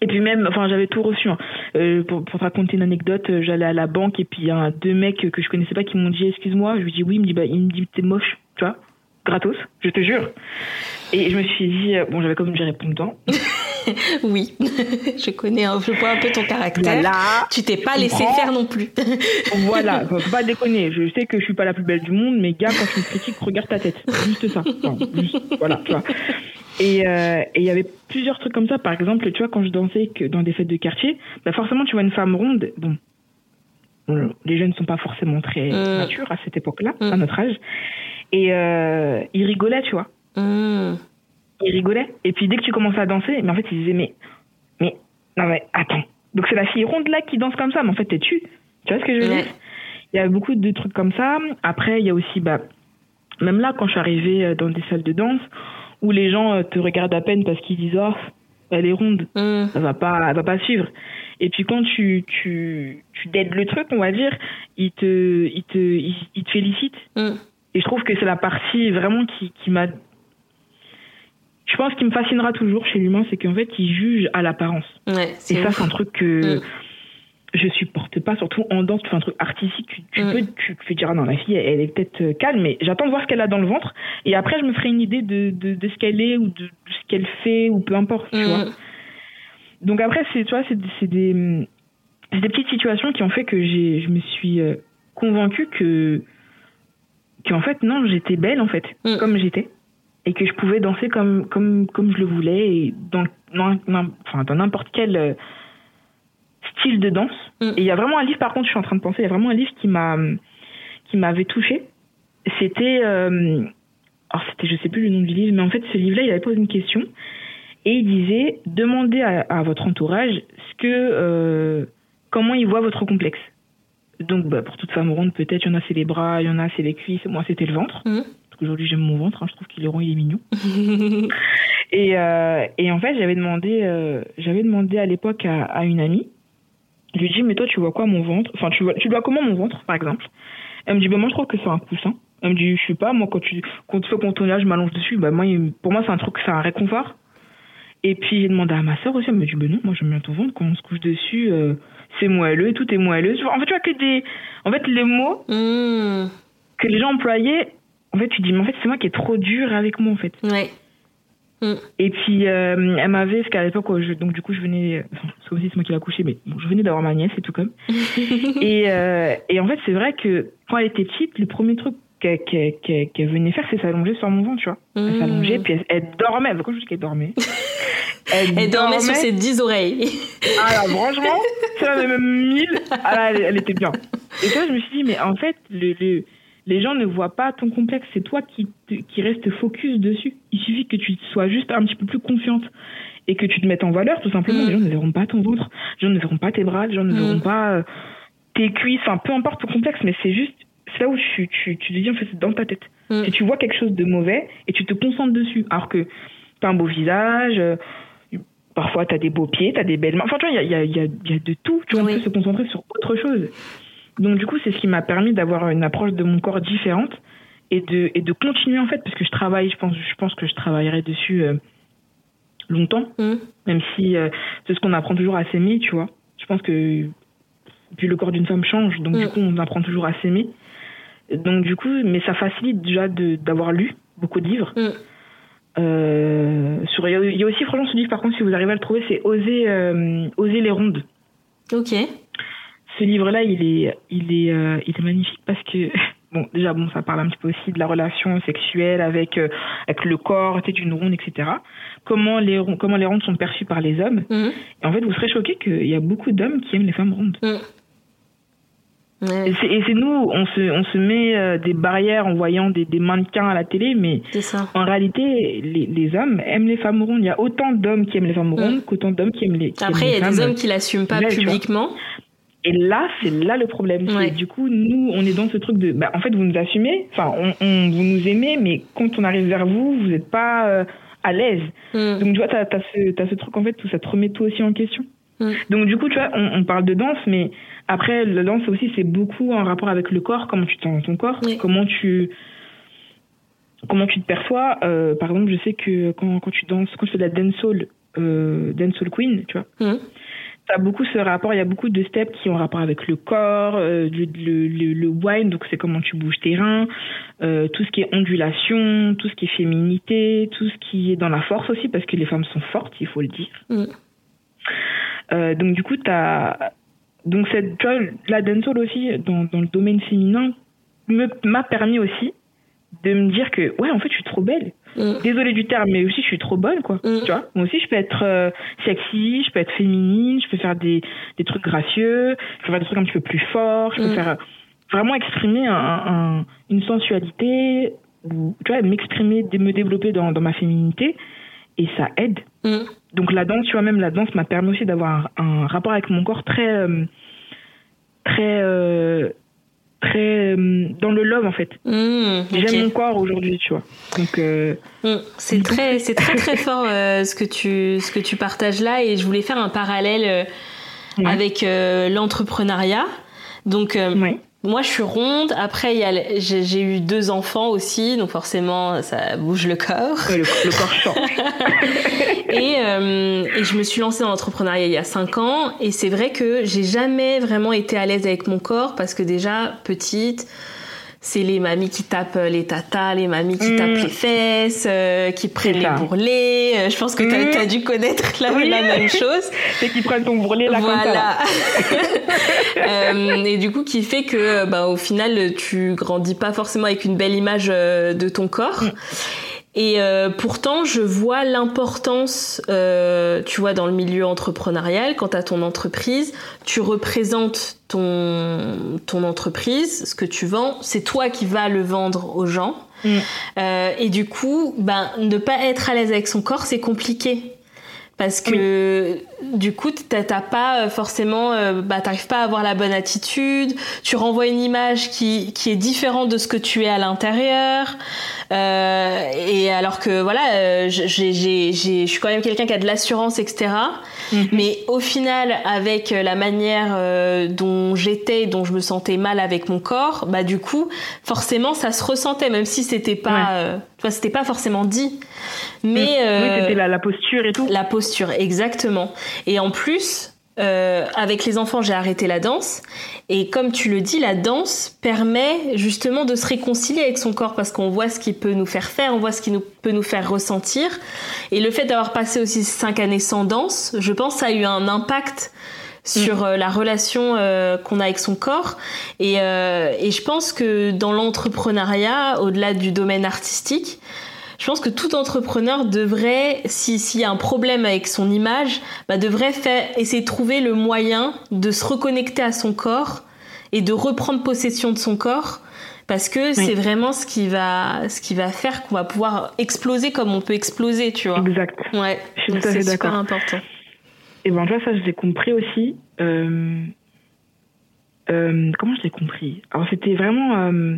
Et puis même, enfin, j'avais tout reçu. Hein. Euh, pour, pour te raconter une anecdote, euh, j'allais à la banque et puis il y a deux mecs que je connaissais pas qui m'ont dit excuse-moi. Je lui dis oui, il me dit bah, il me dit t'es moche, gratos, je te jure. Et je me suis dit euh, bon, j'avais comme j'ai répondu oui, je connais, je vois un peu ton caractère. Là, tu t'es pas laissé faire non plus. voilà, faut pas déconner. Je sais que je suis pas la plus belle du monde, mais gars, quand tu me critiques, regarde ta tête. Juste ça. voilà, tu vois. Euh, et il y avait plusieurs trucs comme ça. Par exemple, tu vois, quand je dansais que dans des fêtes de quartier, bah forcément, tu vois une femme ronde. Bon, les jeunes ne sont pas forcément très mm. matures à cette époque-là, à notre âge. Et euh, ils rigolaient, tu vois. Mm il rigolait. Et puis dès que tu commençais à danser, mais en fait, il disait mais, mais, non mais attends. Donc c'est la fille ronde là qui danse comme ça, mais en fait, t'es tu. Tu vois ce que je veux dire? Il y a beaucoup de trucs comme ça. Après, il y a aussi, bah, même là, quand je suis arrivée euh, dans des salles de danse, où les gens euh, te regardent à peine parce qu'ils disent, oh, elle est ronde, mm. elle va pas, elle va pas suivre. Et puis quand tu, tu, tu deades le truc, on va dire, ils te, ils te, ils, te félicitent. Mm. Et je trouve que c'est la partie vraiment qui, qui m'a je pense qu'il me fascinera toujours chez l'humain, c'est qu'en fait, il juge à l'apparence. Ouais, et ça, c'est un truc que mm. je supporte pas, surtout en danse, tu fais un truc artistique, tu, mm. peux, tu peux dire, ah non, la fille, elle, est peut-être euh, calme, mais j'attends de voir ce qu'elle a dans le ventre, et après, je me ferai une idée de, de, de ce qu'elle est, ou de, ce qu'elle fait, ou peu importe, tu mm. vois. Donc après, c'est, tu vois, c'est, c'est des, des petites situations qui ont fait que j'ai, je me suis euh, convaincue que, qu'en fait, non, j'étais belle, en fait, comme j'étais et que je pouvais danser comme comme comme je le voulais et dans enfin dans n'importe quel euh, style de danse. Mm. Et il y a vraiment un livre par contre, je suis en train de penser, il y a vraiment un livre qui m'a qui m'avait touché. C'était euh, alors c'était je sais plus le nom du livre, mais en fait ce livre-là, il avait posé une question et il disait demandez à, votre entourage ce que euh, comment ils voient votre complexe. Donc bah, pour toute femme ronde, peut-être il y en a c'est les bras, il y en a c'est les cuisses, moi c'était le ventre. Mm. Aujourd'hui, j'aime mon ventre. Hein, je trouve qu'il est rond, il est mignon. et, euh, et en fait, j'avais demandé, euh, j'avais demandé à l'époque à, à, une amie. Je lui ai dit, mais toi, tu vois quoi mon ventre? Enfin, tu vois, tu vois comment mon ventre, par exemple? Elle me dit, bah, moi, je trouve que c'est un coussin. Elle me dit, je sais pas, moi, quand tu, quand tu fais ton tournage, je m'allonge dessus, bah, moi, pour moi, c'est un truc, c'est un réconfort. Et puis, j'ai demandé à ma soeur aussi, elle me dit, ben non, moi, j'aime bien ton ventre, quand on se couche dessus, euh, c'est moelleux, tout est moelleux. En fait, tu vois que des, en fait, les mots Mmh. que les gens employaient, en fait, tu dis, mais en fait, c'est moi qui est trop dur avec moi, en fait. Ouais. Et puis, euh, elle m'avait, parce qu'à l'époque, je- donc du coup, je venais, enfin, c'est aussi moi qui l'ai accouchée, mais bon, je venais d'avoir ma nièce et tout comme. et, euh, et en fait, c'est vrai que quand elle était petite, le premier truc qu'elle venait faire, c'est s'allonger sur mon ventre, tu vois. Elle Mmh. s'allongeait, puis elle, elle dormait. Quand je dis qu'elle dormait, elle, Elle dormait sur ses dix oreilles. Ah là, franchement, elle en même mille, ah là, elle, elle était bien. Et toi, je me suis dit, mais en fait, le, le- les gens ne voient pas ton complexe, c'est toi qui, te- qui reste focus dessus. Il suffit que tu sois juste un petit peu plus confiante et que tu te mettes en valeur, tout simplement. Mm. Les gens ne verront pas ton ventre, les gens ne verront pas tes bras, les gens ne Mm. verront pas euh, tes cuisses, enfin, peu importe ton complexe, mais c'est juste, c'est là où tu, tu, tu te dis, en fait, c'est dans ta tête. Mm. Si tu vois quelque chose de mauvais et tu te concentres dessus, alors que t'as un beau visage, parfois t'as des beaux pieds, t'as des belles mains, enfin, tu vois, il y a, y, a, y a de tout, tu vois, Oui. on peut se concentrer sur autre chose. Donc, du coup, c'est ce qui m'a permis d'avoir une approche de mon corps différente et de, et de continuer, en fait, parce que je travaille, je pense, je pense que je travaillerai dessus euh, longtemps, Mm. même si euh, c'est ce qu'on apprend toujours à s'aimer, tu vois. Je pense que puis le corps d'une femme change, donc du Mm. coup on apprend toujours à s'aimer. Donc du coup, mais ça facilite déjà d'avoir lu beaucoup de livres. Mm. Euh, sur, il y a- aussi franchement ce livre par contre si vous arrivez à le trouver, c'est Oser, euh, Oser les rondes. Ok. Ce livre-là, il est, il est, euh, il est magnifique parce que bon, déjà bon, ça parle un petit peu aussi de la relation sexuelle avec euh, avec le corps, tu sais, d'une ronde, etc. Comment les comment les rondes sont perçues par les hommes. Mm. Et en fait, vous serez choqués qu'il y a beaucoup d'hommes qui aiment les femmes rondes. Mm. Ouais, Et c'est nous, on se, on se met euh, des barrières en voyant des, des mannequins à la télé, mais ça. en réalité, les, les hommes aiment les femmes rondes. Il y a autant d'hommes qui aiment les femmes rondes qu'autant d'hommes qui aiment les qui Mm. Après, il y a des hommes qui l'assument pas tu publiquement. Et là, c'est là le problème. Ouais. Du coup, nous, on est dans ce truc de, bah, en fait, vous nous assumez, enfin, on, on- vous nous aimez, mais quand on arrive vers vous, vous n'êtes pas euh, à l'aise. Mm. Donc, tu vois, t'as as ce, t'as ce truc, en fait, où ça te remet toi aussi en question. Mm. Donc, du coup, tu vois, on, on parle de danse, mais après, la danse aussi, c'est beaucoup en rapport avec le corps, comment tu sens ton corps, Oui. comment tu comment tu te perçois. Euh, par exemple, je sais que quand, quand tu danses, quand tu fais de la dancehall, euh, dancehall queen, tu vois, Mm. T'as beaucoup ce rapport, il y a beaucoup de steps qui ont rapport avec le corps, euh, le, le, le, le wine, donc c'est comment tu bouges tes reins, euh, tout ce qui est ondulation, tout ce qui est féminité, tout ce qui est dans la force aussi, parce que les femmes sont fortes, il faut le dire. Mm. Euh, donc du coup, t'as... Donc cette, tu vois, la dancehall aussi, dans, dans le domaine féminin, me- m'a permis aussi de me dire que, ouais, en fait, je suis trop belle. Mm. Désolée du terme, mais aussi je suis trop bonne, quoi. Mm. Tu vois? Moi aussi, je peux être euh, sexy, je peux être féminine, je peux faire des, des trucs gracieux, je peux faire des trucs un petit peu plus forts, je peux Mm. faire euh, vraiment exprimer un, un- une sensualité, ou, tu vois, m'exprimer, me développer dans, dans ma féminité, et ça aide. Mm. Donc la danse, tu vois, même la danse m'a permis aussi d'avoir un, rapport avec mon corps très, euh, très, euh, très euh, dans le love en fait. Mm. J'aime mon corps aujourd'hui, tu vois. Donc euh, Mm. C'est très, c'est très très fort euh, ce que tu, ce que tu partages là, et je voulais faire un parallèle euh, Ouais. avec euh, l'entrepreneuriat. Donc euh, ouais. Moi je suis ronde. Après il y a, le- j'ai eu deux enfants aussi, donc forcément ça bouge le corps. Le, le corps change. Et, euh, et je me suis lancée dans l'entrepreneuriat il y a 5 ans et c'est vrai que j'ai jamais vraiment été à l'aise avec mon corps parce que déjà petite c'est les mamies qui tapent les tatas, les mamies qui Mm. tapent les fesses, euh, qui prennent les bourrelets. Euh, Je pense que Mm. as dû connaître la, Oui. la même chose. C'est qu'ils prennent ton bourrelet là. Voilà. Euh, et du coup, qui fait que, bah, au final, tu grandis pas forcément avec une belle image euh, de ton corps. Mm. Et euh, pourtant, je vois l'importance, euh, tu vois, dans le milieu entrepreneurial, quand tu as ton entreprise, tu représentes ton, ton entreprise, ce que tu vends, c'est toi qui vas le vendre aux gens. Mm. Euh, et du coup, ben, ne pas être à l'aise avec son corps, c'est compliqué. Parce que du coup, t'as pas forcément, bah, t'arrives pas à avoir la bonne attitude. Tu renvoies une image qui, qui est différente de ce que tu es à l'intérieur. Euh, et alors que voilà, je suis quand même quelqu'un qui a de l'assurance, etc. Mhm. Mais au final, avec la manière dont j'étais, dont je me sentais mal avec mon corps, bah du coup, forcément, ça se ressentait, même si c'était pas, tu vois, c'était pas forcément dit. Mais oui, c'était la, la posture et tout. La posture, exactement. Et en plus, euh, avec les enfants, j'ai arrêté la danse. Et comme tu le dis, la danse permet justement de se réconcilier avec son corps parce qu'on voit ce qu'il peut nous faire faire, on voit ce qui nous, peut nous faire ressentir. Et le fait d'avoir passé aussi cinq années sans danse, je pense, ça a eu un impact sur mm. euh, la relation euh, qu'on a avec son corps. Et, et je pense que dans l'entrepreneuriat, au-delà du domaine artistique, je pense que tout entrepreneur devrait, s'il y a un problème avec son image, bah, devrait faire, essayer de trouver le moyen de se reconnecter à son corps et de reprendre possession de son corps parce que c'est vraiment ce qui va ce qui va faire qu'on va pouvoir exploser comme on peut exploser tu vois. Exact. Ouais je suis tout à fait d'accord. super important. Et ben vois, ça je l'ai compris aussi euh, euh, comment je l'ai compris? Alors c'était vraiment euh,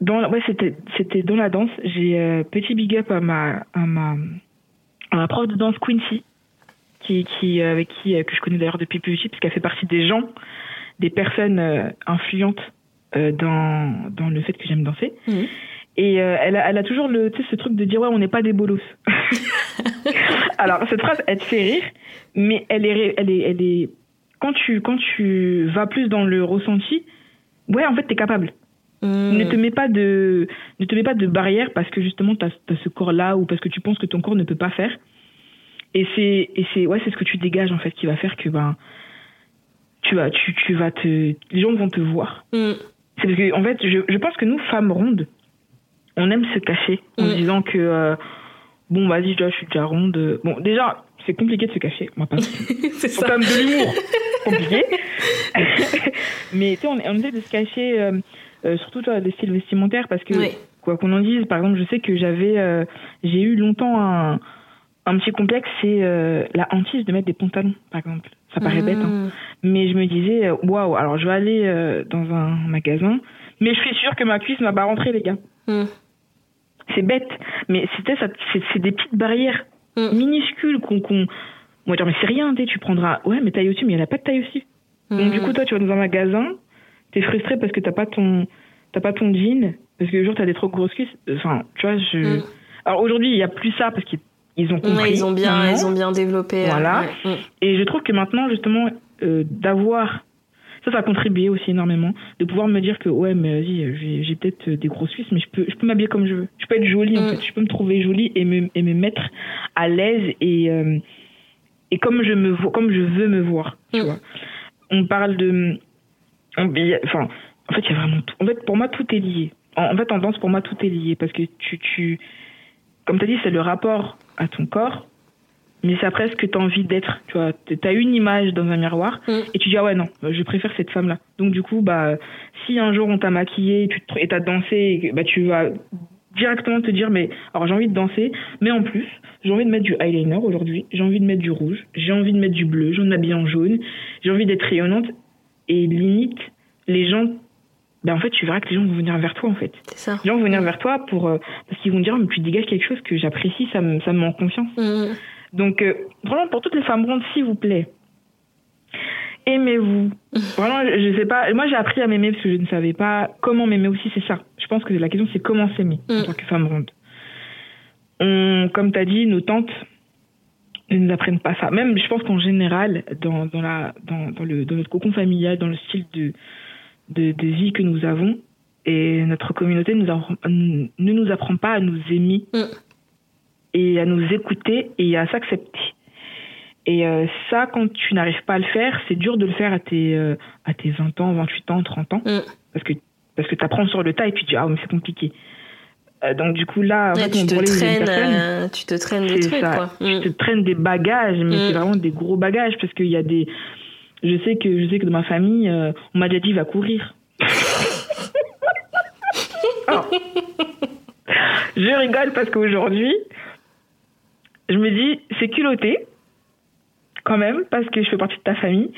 dans, ouais, c'était, c'était dans la danse. J'ai euh, petit big up à ma, à ma, à ma prof de danse Quincy, qui, qui, euh, avec qui, euh, que je connais d'ailleurs depuis plus petit, puisqu'elle fait partie des gens, des personnes influentes dans, dans le fait que j'aime danser. Mhm. Et elle, a, elle a toujours le, ce truc de dire ouais, on n'est pas des bolos. Alors cette phrase, elle te fait rire, mais elle est, elle est, elle est, quand tu, quand tu vas plus dans le ressenti, ouais, en fait, t'es capable. Ne te mets pas de ne te mets pas de barrière parce que justement tu as, ce corps là ou parce que tu penses que ton corps ne peut pas faire. Et c'est et c'est ouais, c'est ce que tu dégages en fait qui va faire que ben tu vas tu, tu vas te les gens vont te voir. Mm. C'est parce que en fait, je, je pense que nous femmes rondes, on aime se cacher en mm. disant que euh, bon, vas-y, je suis déjà ronde. Bon, déjà, c'est compliqué de se cacher, on va pas. c'est ça. En de l'humour, compliqué. Mais tu sais, on, on essaie de se cacher euh, surtout toi, les styles vestimentaires, parce que quoi qu'on en dise, par exemple, je sais que j'avais, euh, j'ai eu longtemps un, un petit complexe, c'est euh, la hantise de mettre des pantalons, par exemple. Ça paraît bête, hein. Mmh. mais je me disais, waouh, alors je vais aller dans un magasin, mais je suis sûre que ma cuisse n'a pas rentré, les gars. Mmh. C'est bête, mais c'était ça, c'est des petites barrières mmh. minuscules qu'on, qu'on, on va dire, mais c'est rien, tu prendras, ouais, mais taille aussi, mais il n'y a pas de taille aussi. Donc du coup, toi, tu vas dans un magasin, t'es frustré parce que t'as pas ton t'as pas ton jean parce que le jour t'as des trop grosses cuisses. Enfin tu vois je mm. alors aujourd'hui il y a plus ça parce qu'ils ont compris ils ont bien ils ont bien développé euh, voilà. mm. et je trouve que maintenant justement euh, d'avoir ça ça a contribué aussi énormément de pouvoir me dire que ouais mais vas-y j'ai peut-être des grosses cuisses mais je peux je peux m'habiller comme je veux. Je peux être jolie en mm. fait. Je peux me trouver jolie et me et me mettre à l'aise et euh, et comme je me comme je veux me voir tu vois. On parle de enfin, en fait, il y a vraiment tout. En fait, pour moi, tout est lié. En, fait, en danse, pour moi, tout est lié parce que tu, tu comme tu as dit, c'est le rapport à ton corps, mais c'est après ce que tu as envie d'être. Tu vois, tu as une image dans un miroir mm. et tu dis, ah ouais, non, je préfère cette femme-là. Donc, du coup, bah, si un jour on t'a maquillé et tu as dansé, bah, tu vas directement te dire, mais alors j'ai envie de danser, mais en plus, j'ai envie de mettre du eyeliner aujourd'hui, j'ai envie de mettre du rouge, j'ai envie de mettre du bleu, envie de m'habiller en jaune, j'ai envie d'être rayonnante et limite, les gens, ben en fait, tu verras que les gens vont venir vers toi, en fait. Ça. Les gens vont venir vers toi pour, euh, parce qu'ils vont dire, mais tu dégages quelque chose que j'apprécie, ça me, ça me met en confiance. Mm. Donc, euh, vraiment, pour toutes les femmes rondes, s'il vous plaît, aimez-vous. Vraiment, je sais pas. Moi, j'ai appris à m'aimer parce que je ne savais pas comment m'aimer aussi, c'est ça. Je pense que la question, c'est comment s'aimer en mm. tant que femme ronde. On, comme tu as dit, nos tantes, ne nous apprennent pas ça. Même, je pense qu'en général, dans, dans, la, dans, dans, le, dans notre cocon familial, dans le style de, de, de vie que nous avons, et notre communauté nous ne nous apprend pas à nous aimer mm. et à nous écouter et à s'accepter. Et euh, ça, quand tu n'arrives pas à le faire, c'est dur de le faire à tes, euh, à tes 20 ans, 28 ans, 30 ans. Mm. Parce que, parce que tu apprends sur le tas et puis tu dis, ah, mais c'est compliqué. Euh, donc du coup là, tu, te traînes, euh, tu te traînes des trucs quoi. Tu te mm. traînes des bagages, mais c'est mm. vraiment des gros bagages parce qu'il y a des. Je sais que je sais que dans ma famille, euh, on m'a déjà dit va courir. Oh. Je rigole parce qu'aujourd'hui, je me dis c'est culotté quand même, parce que je fais partie de ta famille.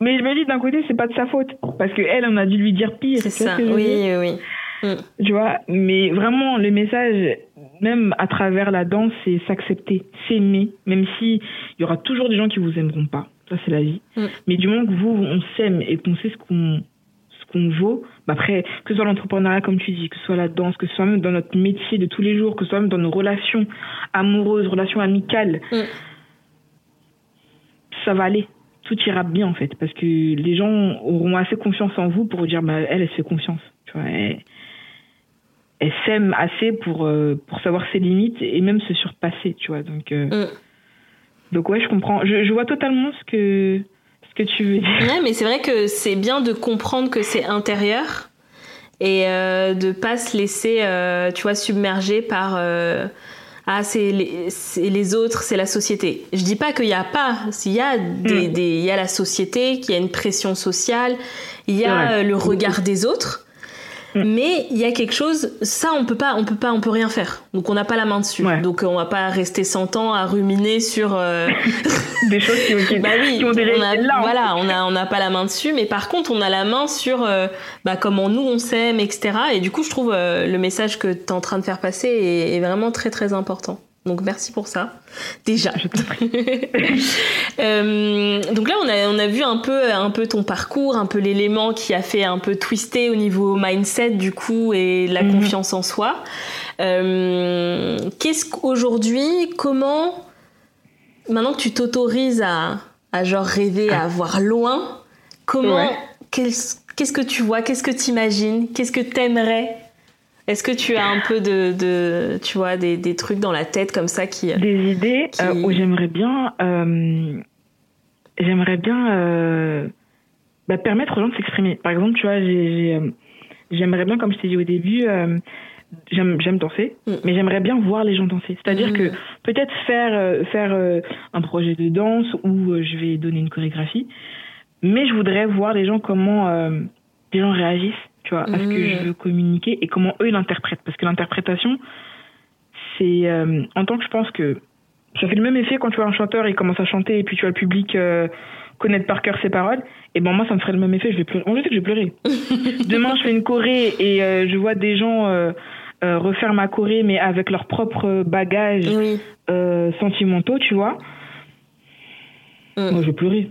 Mais je me dis d'un côté, c'est pas de sa faute, parce que elle, on a dû lui dire pire. C'est ça, oui, oui. Mm. Tu vois, mais vraiment, le message, même à travers la danse, c'est s'accepter, s'aimer, même si il y aura toujours des gens qui vous aimeront pas. Ça, c'est la vie. Mm. Mais du moment que vous, on s'aime et qu'on sait ce qu'on ce qu'on vaut, bah après, que ce soit l'entrepreneuriat, comme tu dis, que ce soit la danse, que ce soit même dans notre métier de tous les jours, que ce soit même dans nos relations amoureuses, relations amicales, Mm. ça va aller. Tout ira bien, en fait, parce que les gens auront assez confiance en vous pour dire, bah, elle, elle se fait confiance. Tu vois, elle, elle s'aime assez pour, euh, pour savoir ses limites et même se surpasser, tu vois. Donc, euh, Mm. donc ouais, je comprends. Je, je vois totalement ce que, ce que tu veux dire. Ouais, mais c'est vrai que c'est bien de comprendre que c'est intérieur et euh, de pas se laisser, euh, tu vois, submerger par euh, ah c'est les, c'est les autres, c'est la société. Je dis pas qu'il y a pas, s'il y a des, Mm. des- il y a la société, qu'il y a une pression sociale, il y a euh, le regard des autres. Mm. Mais il y a quelque chose, ça on peut pas, on peut pas, on peut rien faire. Donc on n'a pas la main dessus. Ouais. Donc on va pas rester 100 ans à ruminer sur. euh, Des choses qui, qui, bah oui, qui ont déjà on a, été là. voilà, on a on n'a pas la main dessus, mais par contre on a la main sur euh, bah, comment nous on s'aime, etc. Et du coup je trouve euh, le message que tu es en train de faire passer est, est vraiment très très important. Donc merci pour ça. Déjà. Je t'en prie. Euh, donc là on a on a vu un peu un peu ton parcours, un peu l'élément qui a fait un peu twister au niveau mindset du coup et la Mhm. confiance en soi. Euh, Qu'est-ce qu'aujourd'hui, comment maintenant que tu t'autorises à, à genre rêver, à voir loin, comment, Ouais. qu'est-ce qu'est-ce que tu vois, qu'est-ce que tu imagines, qu'est-ce que t'aimerais Est-ce que tu as un peu de, de tu vois, des, des trucs dans la tête comme ça qui... Des idées Qui- euh, où j'aimerais bien, euh, j'aimerais bien euh, bah, permettre aux gens de s'exprimer. Par exemple, tu vois, euh, j'aimerais bien, comme je t'ai dit au début, euh, j'aime danser, Mm. mais j'aimerais bien voir les gens danser. C'est-à-dire Mm. que peut-être faire faire un projet de danse où je vais donner une chorégraphie, mais je voudrais voir les gens comment les gens réagissent, tu vois, à ce que Mm. je veux communiquer et comment eux l'interprètent. Parce que l'interprétation, c'est euh, en tant que je pense que ça fait le même effet quand tu vois un chanteur il commence à chanter et puis tu vois le public euh, connaître par cœur ses paroles et ben moi ça me ferait le même effet je vais pleurer moi je sais que je vais pleurer demain je fais une choré et euh, je vois des gens euh, euh, refaire ma choré mais avec leurs propres bagages Oui. euh, sentimentaux tu vois Mm. moi je vais pleurer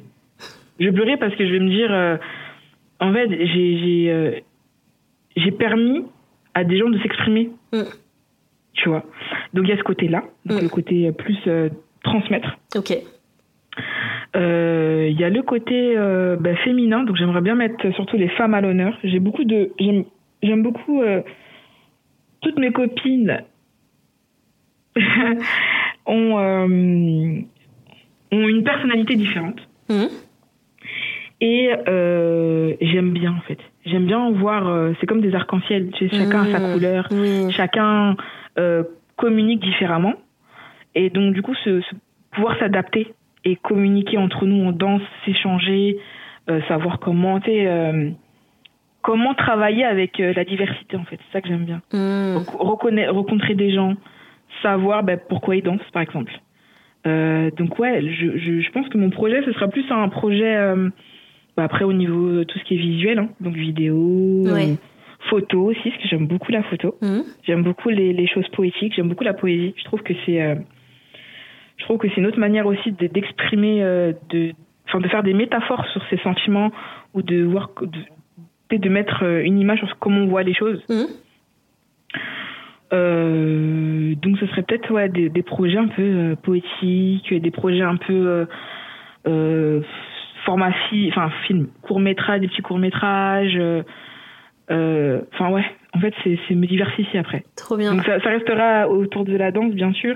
je vais pleurer parce que je vais me dire euh, en fait j'ai j'ai permis à des gens de s'exprimer Mm. tu vois donc il y a ce côté là donc Mm. le côté euh, plus euh, transmettre Ok. euh, il y a le côté euh, bah, féminin, donc j'aimerais bien mettre surtout les femmes à l'honneur. J'ai beaucoup de, j'aime, j'aime beaucoup toutes mes copines ont ont une personnalité différente Mhm. et j'aime bien en fait. J'aime bien voir, euh, c'est comme des arcs-en-ciel. Tu sais, Chacun a sa Mhm. couleur, Oui. chacun euh, communique différemment. Et donc, du coup, pouvoir s'adapter et communiquer entre nous en danse, s'échanger, euh, savoir comment, tu sais, euh, comment travailler avec la diversité, en fait. C'est ça que j'aime bien. Donc, reconna- rencontrer des gens, savoir ben, pourquoi ils dansent, par exemple. Donc, ouais, je, je, je pense que mon projet, ce sera plus un projet, bah, après, au niveau de tout ce qui est visuel, hein, donc vidéo, Ouais. euh, photo aussi, parce que j'aime beaucoup la photo. Mhm. J'aime beaucoup les, les choses poétiques, j'aime beaucoup la poésie. Je trouve que c'est euh, je trouve que c'est une autre manière aussi de- d'exprimer euh, de enfin de faire des métaphores sur ses sentiments ou de voir de, de mettre une image sur comment on voit les choses. Euh, donc ce serait peut-être ouais, des, des projets un peu euh, poétiques, des projets un peu euh, format fi- enfin film, court métrage, des petits courts métrages. euh, euh, Enfin ouais, en fait c'est me diversifier après. Trop bien. Donc ça, ça restera autour de la danse, bien sûr,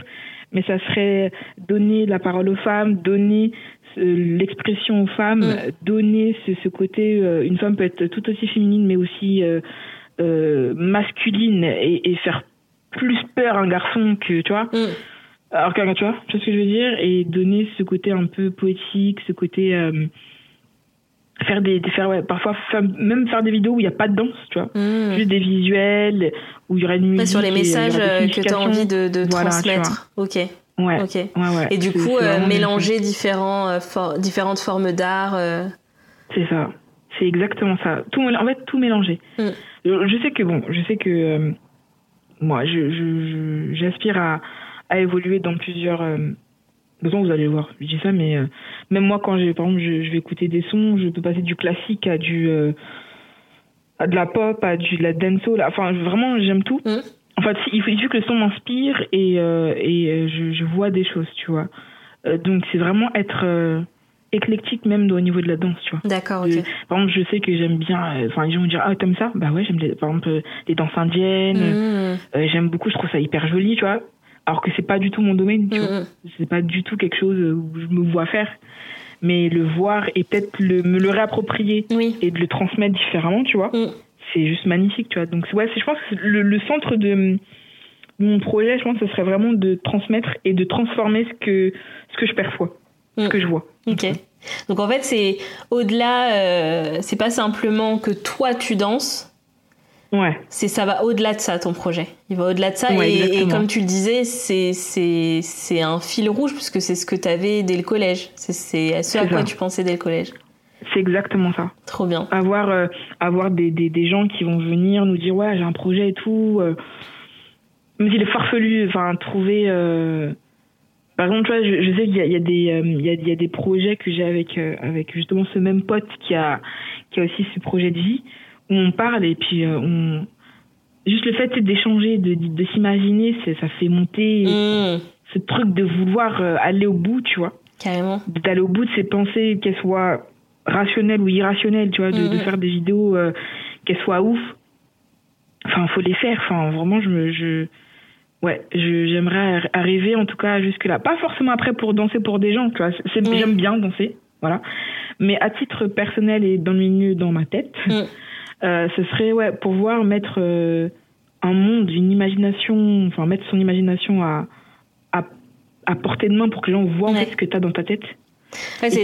mais ça serait donner la parole aux femmes, donner euh, l'expression aux femmes, Mm. donner ce, ce côté, euh, une femme peut être tout aussi féminine, mais aussi euh, euh, masculine et, et faire plus peur à un garçon que, tu vois, Mhm. Alors que, tu vois, tu vois ce que je veux dire, et donner ce côté un peu poétique, ce côté... euh, faire des, des- faire ouais, parfois faire- même faire des vidéos où il n'y a pas de danse tu vois Mhm. juste des visuels où il y aura une musique Ouais, sur les et il y message aura des euh, que tu as envie de, de Voilà, tu transmettre. Ok. Ouais. Ok. Ouais, ouais. Et du coup, euh, mélanger différents, for- différentes formes d'art. euh, C'est ça. C'est exactement ça. Tout, en fait, tout mélangé. Mm. Je, sais que bon, je sais que moi, je- j'aspire à, à évoluer dans plusieurs. Euh, de toute façon, vous allez le voir. Je dis ça, mais euh, même moi, quand j'ai, par exemple, je, je vais écouter des sons, je peux passer du classique à du euh, à de la pop, à du de la dancehall. Enfin, vraiment, j'aime tout. Mm. En fait, il faut, que le son m'inspire et euh, et euh, je, je vois des choses, tu vois. Euh, donc, c'est vraiment être euh, éclectique même au niveau de la danse, tu vois. D'accord, ok. par exemple, je sais que j'aime bien. euh, Enfin, les gens vont dire Ah, t'aimes ça? Bah ouais, j'aime par exemple euh, les danses indiennes. Euh, j'aime beaucoup, je trouve ça hyper joli, tu vois. Alors que c'est pas du tout mon domaine, tu vois. Mhm. C'est pas du tout quelque chose où je me vois faire. Mais le voir et peut-être le, me le réapproprier Oui. et de le transmettre différemment, tu vois, Mm. c'est juste magnifique, tu vois. Donc, ouais, c'est- je pense que le, le centre de, de mon projet, je pense que ce serait vraiment de transmettre et de transformer ce que, ce que je perçois, ce Mm. que je vois. Ok. Donc en fait, c'est au-delà, euh, c'est pas simplement que toi tu danses, Ouais, c'est ça va au-delà de ça ton projet. Il va au-delà de ça Ouais, et, comme tu le disais, c'est c'est c'est un fil rouge puisque c'est ce que tu avais dès le collège. C'est c'est ce à quoi ça. tu pensais dès le collège. c'est exactement ça. Trop bien. avoir euh, avoir des, des, des gens qui vont venir nous dire ouais j'ai un projet et tout euh, même s'il est farfelu enfin trouver euh, par exemple tu vois je, je sais qu'il y a, il y a des il y, a, il y a des projets que j'ai avec avec justement ce même pote qui a qui a aussi ce projet de vie où on parle et puis euh, on juste le fait d'échanger de, de, de s'imaginer ça fait monter Mmh, ce truc de vouloir euh, aller au bout tu vois carrément. d'aller au bout de ses pensées, qu'elles soient rationnelles ou irrationnelles, tu vois, de, de Mhm. faire des vidéos, euh, qu'elles soient ouf. Enfin, faut les faire. Enfin, vraiment, je me, je, ouais, j'aimerais ar- arriver en tout cas jusque là. Pas forcément après pour danser pour des gens, tu vois. C'est, Mhm. j'aime bien danser, voilà. Mais à titre personnel et dans le milieu, dans ma tête. Euh, ce serait ouais pouvoir mettre euh, un monde, une imagination, enfin mettre son imagination à, à, à portée de main pour que les gens voient en Ouais. fait ce que tu as dans ta tête. Ouais, c'est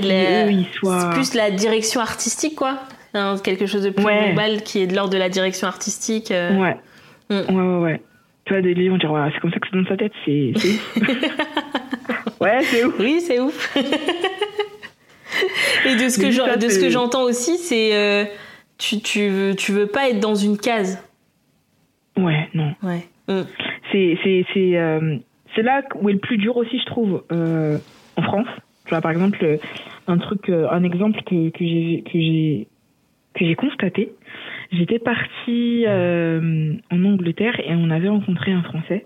soient- plus la direction artistique quoi. Hein, quelque chose de plus global qui est de l'ordre de la direction artistique. euh. Ouais. Mm. Ouais, ouais, ouais. Tu vois, des gens vont dire, c'est comme ça que c'est dans sa tête, c'est ouf. ouais, c'est ouf. Oui, c'est ouf. Et de ce que j'entends aussi, c'est tu tu veux tu veux pas être dans une case. Ouais, non. Ouais. Mm. C'est c'est c'est euh, c'est là où est le plus dur aussi, je trouve, euh, en France. Tu vois, par exemple, euh, un truc, un exemple que que j'ai que j'ai que j'ai constaté. J'étais partie euh, en Angleterre et on avait rencontré un Français.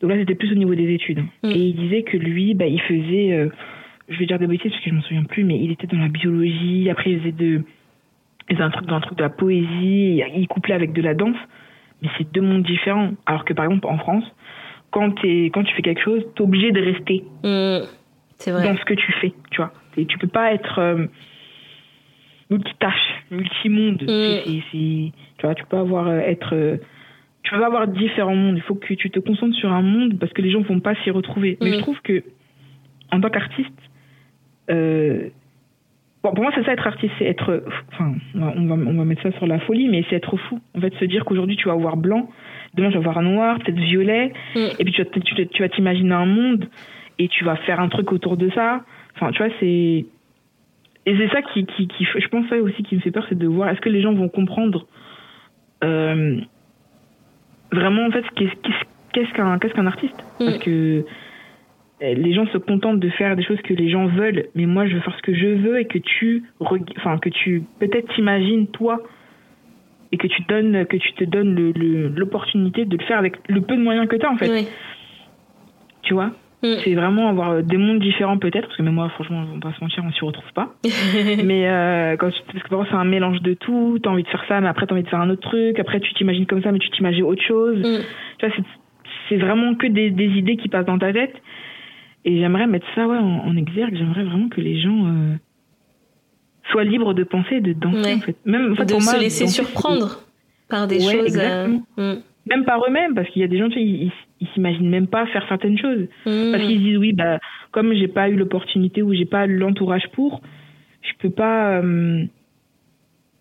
Donc là, c'était plus au niveau des études. hein. Mm. Et il disait que lui, bah, il faisait, euh, je vais dire des bêtises parce que je m'en souviens plus, mais il était dans la biologie. Après, il faisait de, il faisait un truc dans un truc de la poésie. Il couplait avec de la danse. Mais c'est deux mondes différents. Alors que par exemple en France, quand, t'es- quand tu fais quelque chose, t'es obligé de rester Mm. Vrai. dans ce que tu fais, tu vois. Et tu peux pas être euh, multitâche, multimonde. Mm. C'est- tu vois, tu peux avoir euh, être, euh, tu peux pas avoir différents mondes. Il faut que tu te concentres sur un monde parce que les gens vont pas s'y retrouver. Mais Mm. je trouve que en tant qu'artiste, euh, bon, pour moi c'est ça être artiste, c'est être, enfin, on va, on va mettre ça sur la folie, mais c'est être fou. En fait, se dire qu'aujourd'hui tu vas avoir blanc, demain tu vas avoir noir, peut-être violet, Mm. et puis tu vas, tu, tu vas t'imaginer un monde et tu vas faire un truc autour de ça. Enfin, tu vois, c'est. Et c'est ça qui, qui, qui, je pense, ça aussi qui me fait peur, c'est de voir est-ce que les gens vont comprendre euh, vraiment, en fait, qu'est-ce qu'un qu'est-ce qu'un artiste? Parce Mm. que euh, les gens se contentent de faire des choses que les gens veulent, mais moi, je veux faire ce que je veux et que tu, enfin, que tu peut-être t'imagines toi et que tu donnes, que tu te donnes le- le- l'opportunité de le faire avec le peu de moyens que tu as, en fait. Oui. tu vois? Mm. c'est vraiment avoir euh, des mondes différents peut-être parce que même moi franchement on va pas se mentir on s'y retrouve pas. Mais euh, quand tu, parce que parfois c'est un mélange de tout. T'as envie de faire ça mais après t'as envie de faire un autre truc. Après tu t'imagines comme ça mais tu t'imagines autre chose. Mm. tu vois c'est c'est vraiment que des, des idées qui passent dans ta tête et j'aimerais mettre ça ouais en, en exergue j'aimerais vraiment que les gens euh, soient libres de penser et de danser Ouais. en fait même en fait, de pour moi, se laisser surprendre par des Ouais, choses. euh, exactement. mm. c'est- même par eux-mêmes parce qu'il y a des gens tu sais, ils, ils- s'imaginent même pas faire certaines choses Mm. parce qu'ils se disent oui bah comme j'ai pas eu l'opportunité ou j'ai pas l'entourage pour je peux pas euh,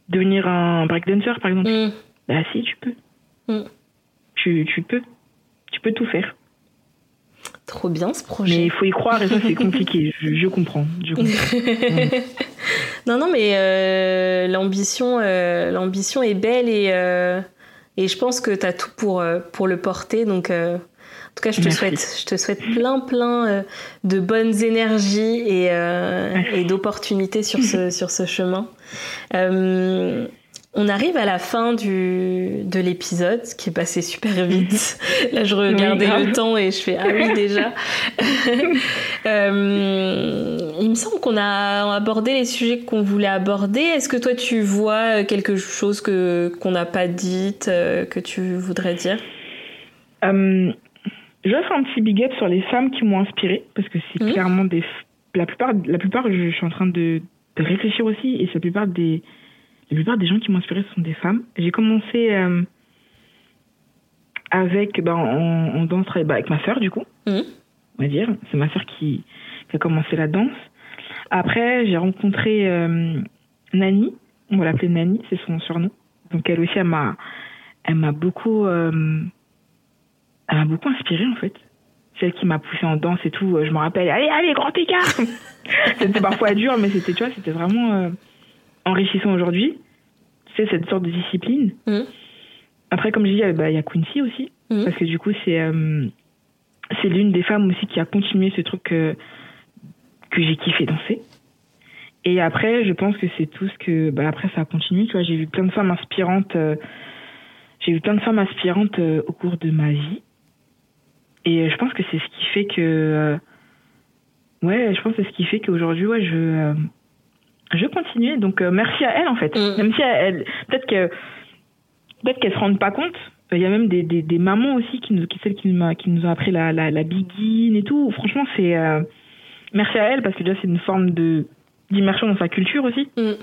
devenir un breakdancer par exemple Mm. bah si tu peux tu, tu peux tu peux tout faire Trop bien ce projet. Mais il faut y croire et ça c'est compliqué, je, comprends. non, non, mais euh, l'ambition, euh, l'ambition est belle et, euh, et je pense que tu as tout pour, pour le porter. Donc, en tout cas, je te, souhaite, je te souhaite plein, plein de bonnes énergies et, et d'opportunités sur ce, sur ce chemin. On arrive à la fin du, de l'épisode, qui est passé super vite. Là, je regardais le temps et je fais ah oui déjà. Euh, il me semble qu'on a abordé les sujets qu'on voulait aborder. Est-ce que toi tu vois quelque chose que qu'on n'a pas dit, euh, que tu voudrais dire? Euh, Je vais faire un petit big up sur les femmes qui m'ont inspirée parce que c'est mmh. clairement des la plupart la plupart je, suis en train de, de réfléchir aussi et c'est la plupart des la plupart des gens qui m'ont inspiré sont des femmes. J'ai commencé euh, avec, ben, en, danse bah, avec ma sœur, du coup, mmh. on va dire. C'est ma sœur qui, a commencé la danse. Après, j'ai rencontré euh, Nani, on va l'appeler Nani, c'est son surnom. Donc elle aussi, elle m'a, elle m'a beaucoup, euh, elle m'a beaucoup inspirée en fait. Celle qui m'a poussée en danse et tout. Je me rappelle, allez, allez, grand écart. c'était parfois dur, mais c'était, tu vois, c'était vraiment enrichissant aujourd'hui. C'est cette sorte de discipline. Mm. Après, comme je dis, bah, il y a Quincy aussi. Mm. Parce que du coup, c'est euh, c'est l'une des femmes aussi qui a continué ce truc que j'ai kiffé danser. Et après, je pense que c'est tout ce que. Bah, après, ça a continué. Tu vois, j'ai vu plein de femmes inspirantes. Euh, j'ai vu plein de femmes inspirantes euh, au cours de ma vie. Et je pense que c'est ce qui fait que. ouais, je pense que c'est ce qui fait qu'aujourd'hui, ouais, je je continuais. Donc euh, merci à elle en fait. Mm. Même si elle, peut-être que peut-être qu'elle se rendent pas compte. Il y a même des, des, des mamans aussi qui nous, qui, celles qui, nous, qui nous ont appris la, la, la et tout. Franchement, c'est euh, merci à elle parce que déjà c'est une forme de d'immersion dans sa culture aussi. Mm.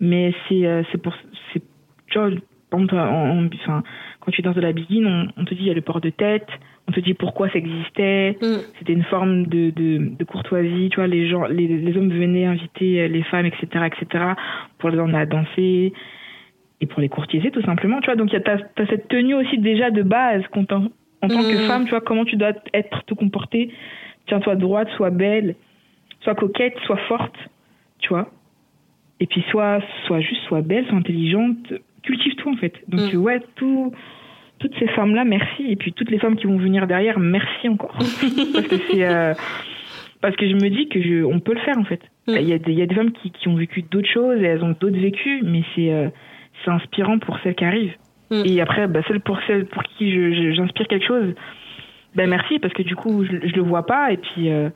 Mais c'est euh, c'est pour c'est tu vois, enfin, quand tu danses de la biguine, on, on te dit il y a le port de tête, on te dit pourquoi ça existait. Mm. C'était une forme de, de, de, courtoisie, tu vois. Les gens, les, les, hommes venaient inviter les femmes, etc., etc., pour les emmener à danser et pour les courtiser tout simplement, tu vois. Donc, tu as, as, cette tenue aussi déjà de base en, en tant que mm. femme, tu vois, comment tu dois être, te comporter. Tiens-toi droite, sois belle, sois coquette, sois forte, tu vois. Et puis, soit, soit juste, sois belle, sois intelligente, cultive-toi en fait. Donc, mm. ouais, tout toutes ces femmes-là, merci. Et puis toutes les femmes qui vont venir derrière, merci encore. parce que c'est euh, parce que je me dis que je, on peut le faire en fait. Mm. Il y a des, il y a des femmes qui, qui ont vécu d'autres choses et elles ont d'autres vécus, mais c'est euh, c'est inspirant pour celles qui arrivent. Mm. Et après, bah, celles pour celles pour qui j'inspire quelque chose, ben merci parce que du coup je, je le vois pas et puis euh,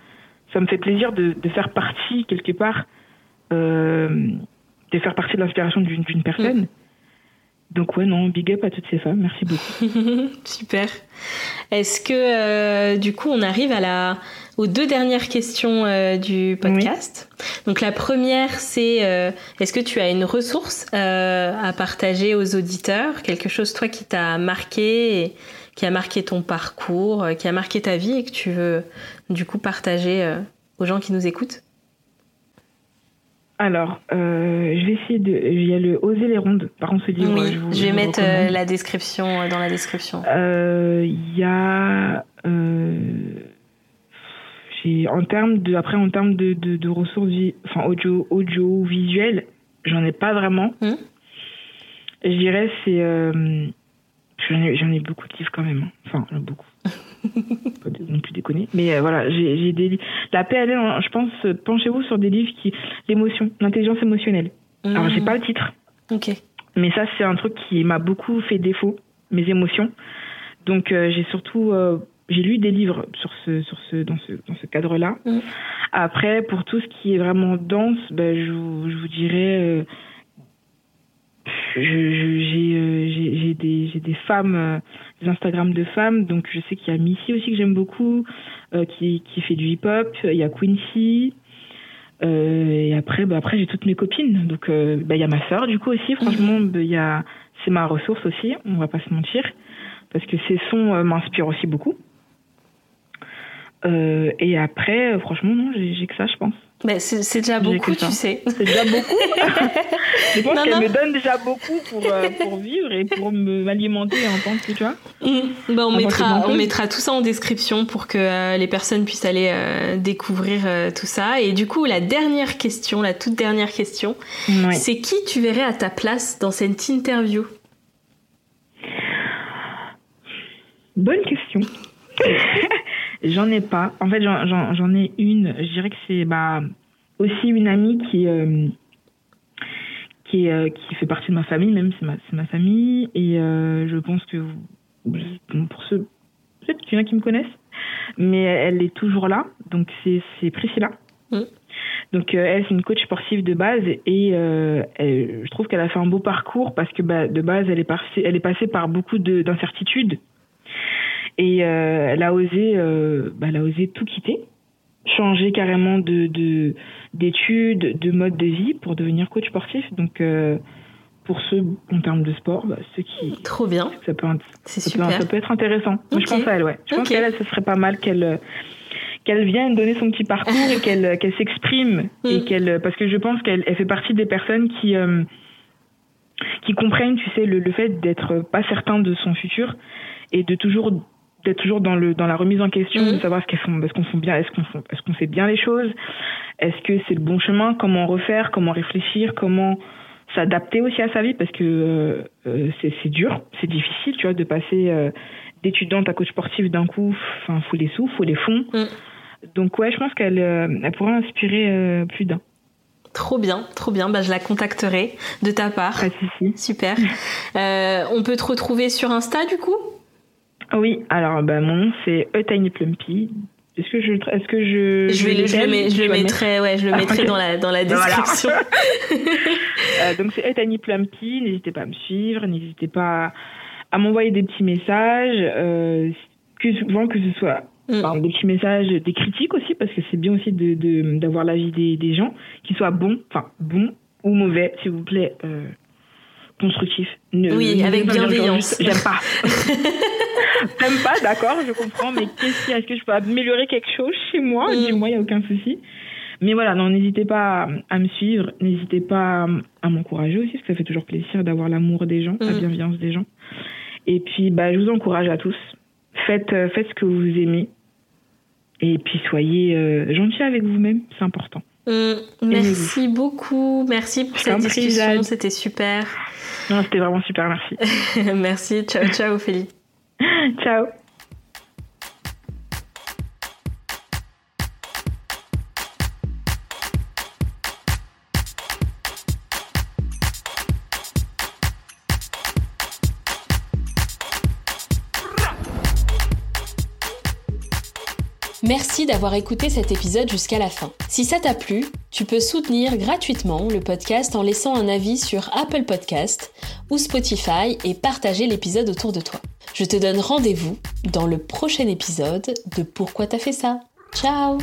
ça me fait plaisir de, de faire partie quelque part de faire partie de l'inspiration d'une personne. Mm. Donc ouais, non, big up à toutes ces femmes, merci beaucoup. Super. Est-ce que euh, du coup on arrive à la aux deux dernières questions euh, du podcast? Donc la première c'est euh, est-ce que tu as une ressource à partager aux auditeurs, quelque chose toi qui t'a marqué, et qui a marqué ton parcours, qui a marqué ta vie et que tu veux du coup partager aux gens qui nous écoutent? Alors, euh, je vais essayer de. Il y a le Oser les rondes. Par contre, ce livre, oui, je, vous, je vais mettre euh, la description euh, dans la description. Il y a. j'ai en termes de après en termes de, de, de ressources enfin audio audio visuel j'en ai pas vraiment hmm. je dirais c'est j'en ai, ai beaucoup de livres quand même hein. enfin beaucoup pas non plus déconner. Mais euh, voilà, j'ai des La PLL, je pense, penchez-vous sur des livres qui. L'émotion, l'intelligence émotionnelle. Alors, j'ai mmh. pas le titre. Ok. Mais ça, c'est un truc qui m'a beaucoup fait défaut, mes émotions. Donc, euh, j'ai surtout. Euh, j'ai lu des livres sur ce, sur ce, dans ce, dans ce cadre-là. Mmh. Après, pour tout ce qui est vraiment dense, ben, je, je vous dirais euh, j'ai j'ai des j'ai des femmes euh, des Instagram de femmes. Donc je sais qu'il y a Missy aussi que j'aime beaucoup euh, qui qui fait du hip hop il y a Quincy. Et après bah après j'ai toutes mes copines. Donc bah il y a ma sœur du coup aussi. Franchement bah, il y a c'est ma ressource aussi. On va pas se mentir. Parce que ces sons m'inspirent aussi beaucoup Euh, et après, euh, franchement, non, j'ai que ça, je pense. Mais c'est déjà beaucoup, tu sais. C'est déjà beaucoup. je pense qu'elle me donne déjà beaucoup pour, euh, pour vivre et pour m'alimenter en tant que, tu vois. Mmh. Bah, on, mettra, on mettra tout ça en description pour que les personnes puissent aller découvrir tout ça. Et du coup, la dernière question, la toute dernière question, c'est qui tu verrais à ta place dans cette interview? Bonne question. J'en ai pas. En fait, j'en ai une. Je dirais que c'est bah, aussi une amie qui, euh, qui, euh, qui fait partie de ma famille, même c'est ma, ma famille. Et euh, je pense que pour ceux, peut-être qu'il y en a qui me connaissent, mais elle est toujours là. Donc c'est Priscilla. Mmh. Donc elle, c'est une coach sportive de base et je trouve qu'elle a fait un beau parcours parce que bah, de base, elle est, passée, elle est passée par beaucoup d'incertitudes. Et euh, elle a osé, euh, bah, elle a osé tout quitter, changer carrément de d'études, de, mode de vie pour devenir coach sportif. Donc euh, pour ceux en termes de sport, bah, ceux qui trop bien, ça peut, ça peut, être intéressant. Moi, je pense à elle, ouais. Je pense qu'elle, ce serait pas mal qu'elle qu'elle vienne donner son petit parcours et qu'elle qu'elle s'exprime et qu'elle parce que je pense qu'elle elle fait partie des personnes qui qui comprennent, tu sais, le, le fait d'être pas certain de son futur et de toujours d'être toujours dans le dans la remise en question de mhm. savoir ce qu'elles est-ce qu'on fait bien est-ce qu'on est-ce qu'on fait bien les choses? Est-ce que c'est le bon chemin? Comment refaire? Comment réfléchir? Comment s'adapter aussi à sa vie? Parce que euh, euh, c'est c'est dur c'est difficile tu vois de passer euh, d'étudiante à coach sportif d'un coup enfin faut les sous faut les fonds mhm. donc ouais je pense qu'elle elle pourrait inspirer plus d'un Trop bien, trop bien. Bah, je la contacterai de ta part. Pas Super. on peut te retrouver sur Insta du coup? Oui, alors bah, mon nom c'est A Tiny Plumpy. Est-ce que je, est-ce que je, je, vais, je, le, je le mettrai, ouais, je le ah, mettrai dans la dans la description. euh, donc c'est Tiny Plumpy. N'hésitez pas à me suivre, n'hésitez pas à m'envoyer des petits messages, euh, que souvent que ce soit mm. des petits messages, des critiques aussi, parce que c'est bien aussi de d'avoir l'avis des, des gens, qui soient bons, enfin bons ou mauvais, s'il vous plaît. Euh, constructif. oui, avec bienveillance. J'aime pas. J'aime pas, d'accord, je comprends, mais qu'est-ce est-ce que je peux améliorer quelque chose chez moi? Mm. Dis-moi, il n'y a aucun souci. Mais voilà, non, n'hésitez pas à, me suivre, n'hésitez pas à, m'encourager aussi, parce que ça fait toujours plaisir d'avoir l'amour des gens, la mm. bienveillance des gens. Et puis, bah, je vous encourage à tous. Faites, euh, faites ce que vous aimez. Et puis, soyez euh, gentils avec vous-même, c'est important. Mm. merci beaucoup, merci pour cette discussion, c'était super. Non, c'était vraiment super, merci. merci, ciao, ciao, Ophélie. ciao. D'avoir écouté cet épisode jusqu'à la fin. Si ça t'a plu, tu peux soutenir gratuitement le podcast en laissant un avis sur Apple Podcast ou Spotify et partager l'épisode autour de toi. Je te donne rendez-vous dans le prochain épisode de Pourquoi t'as fait ça. Ciao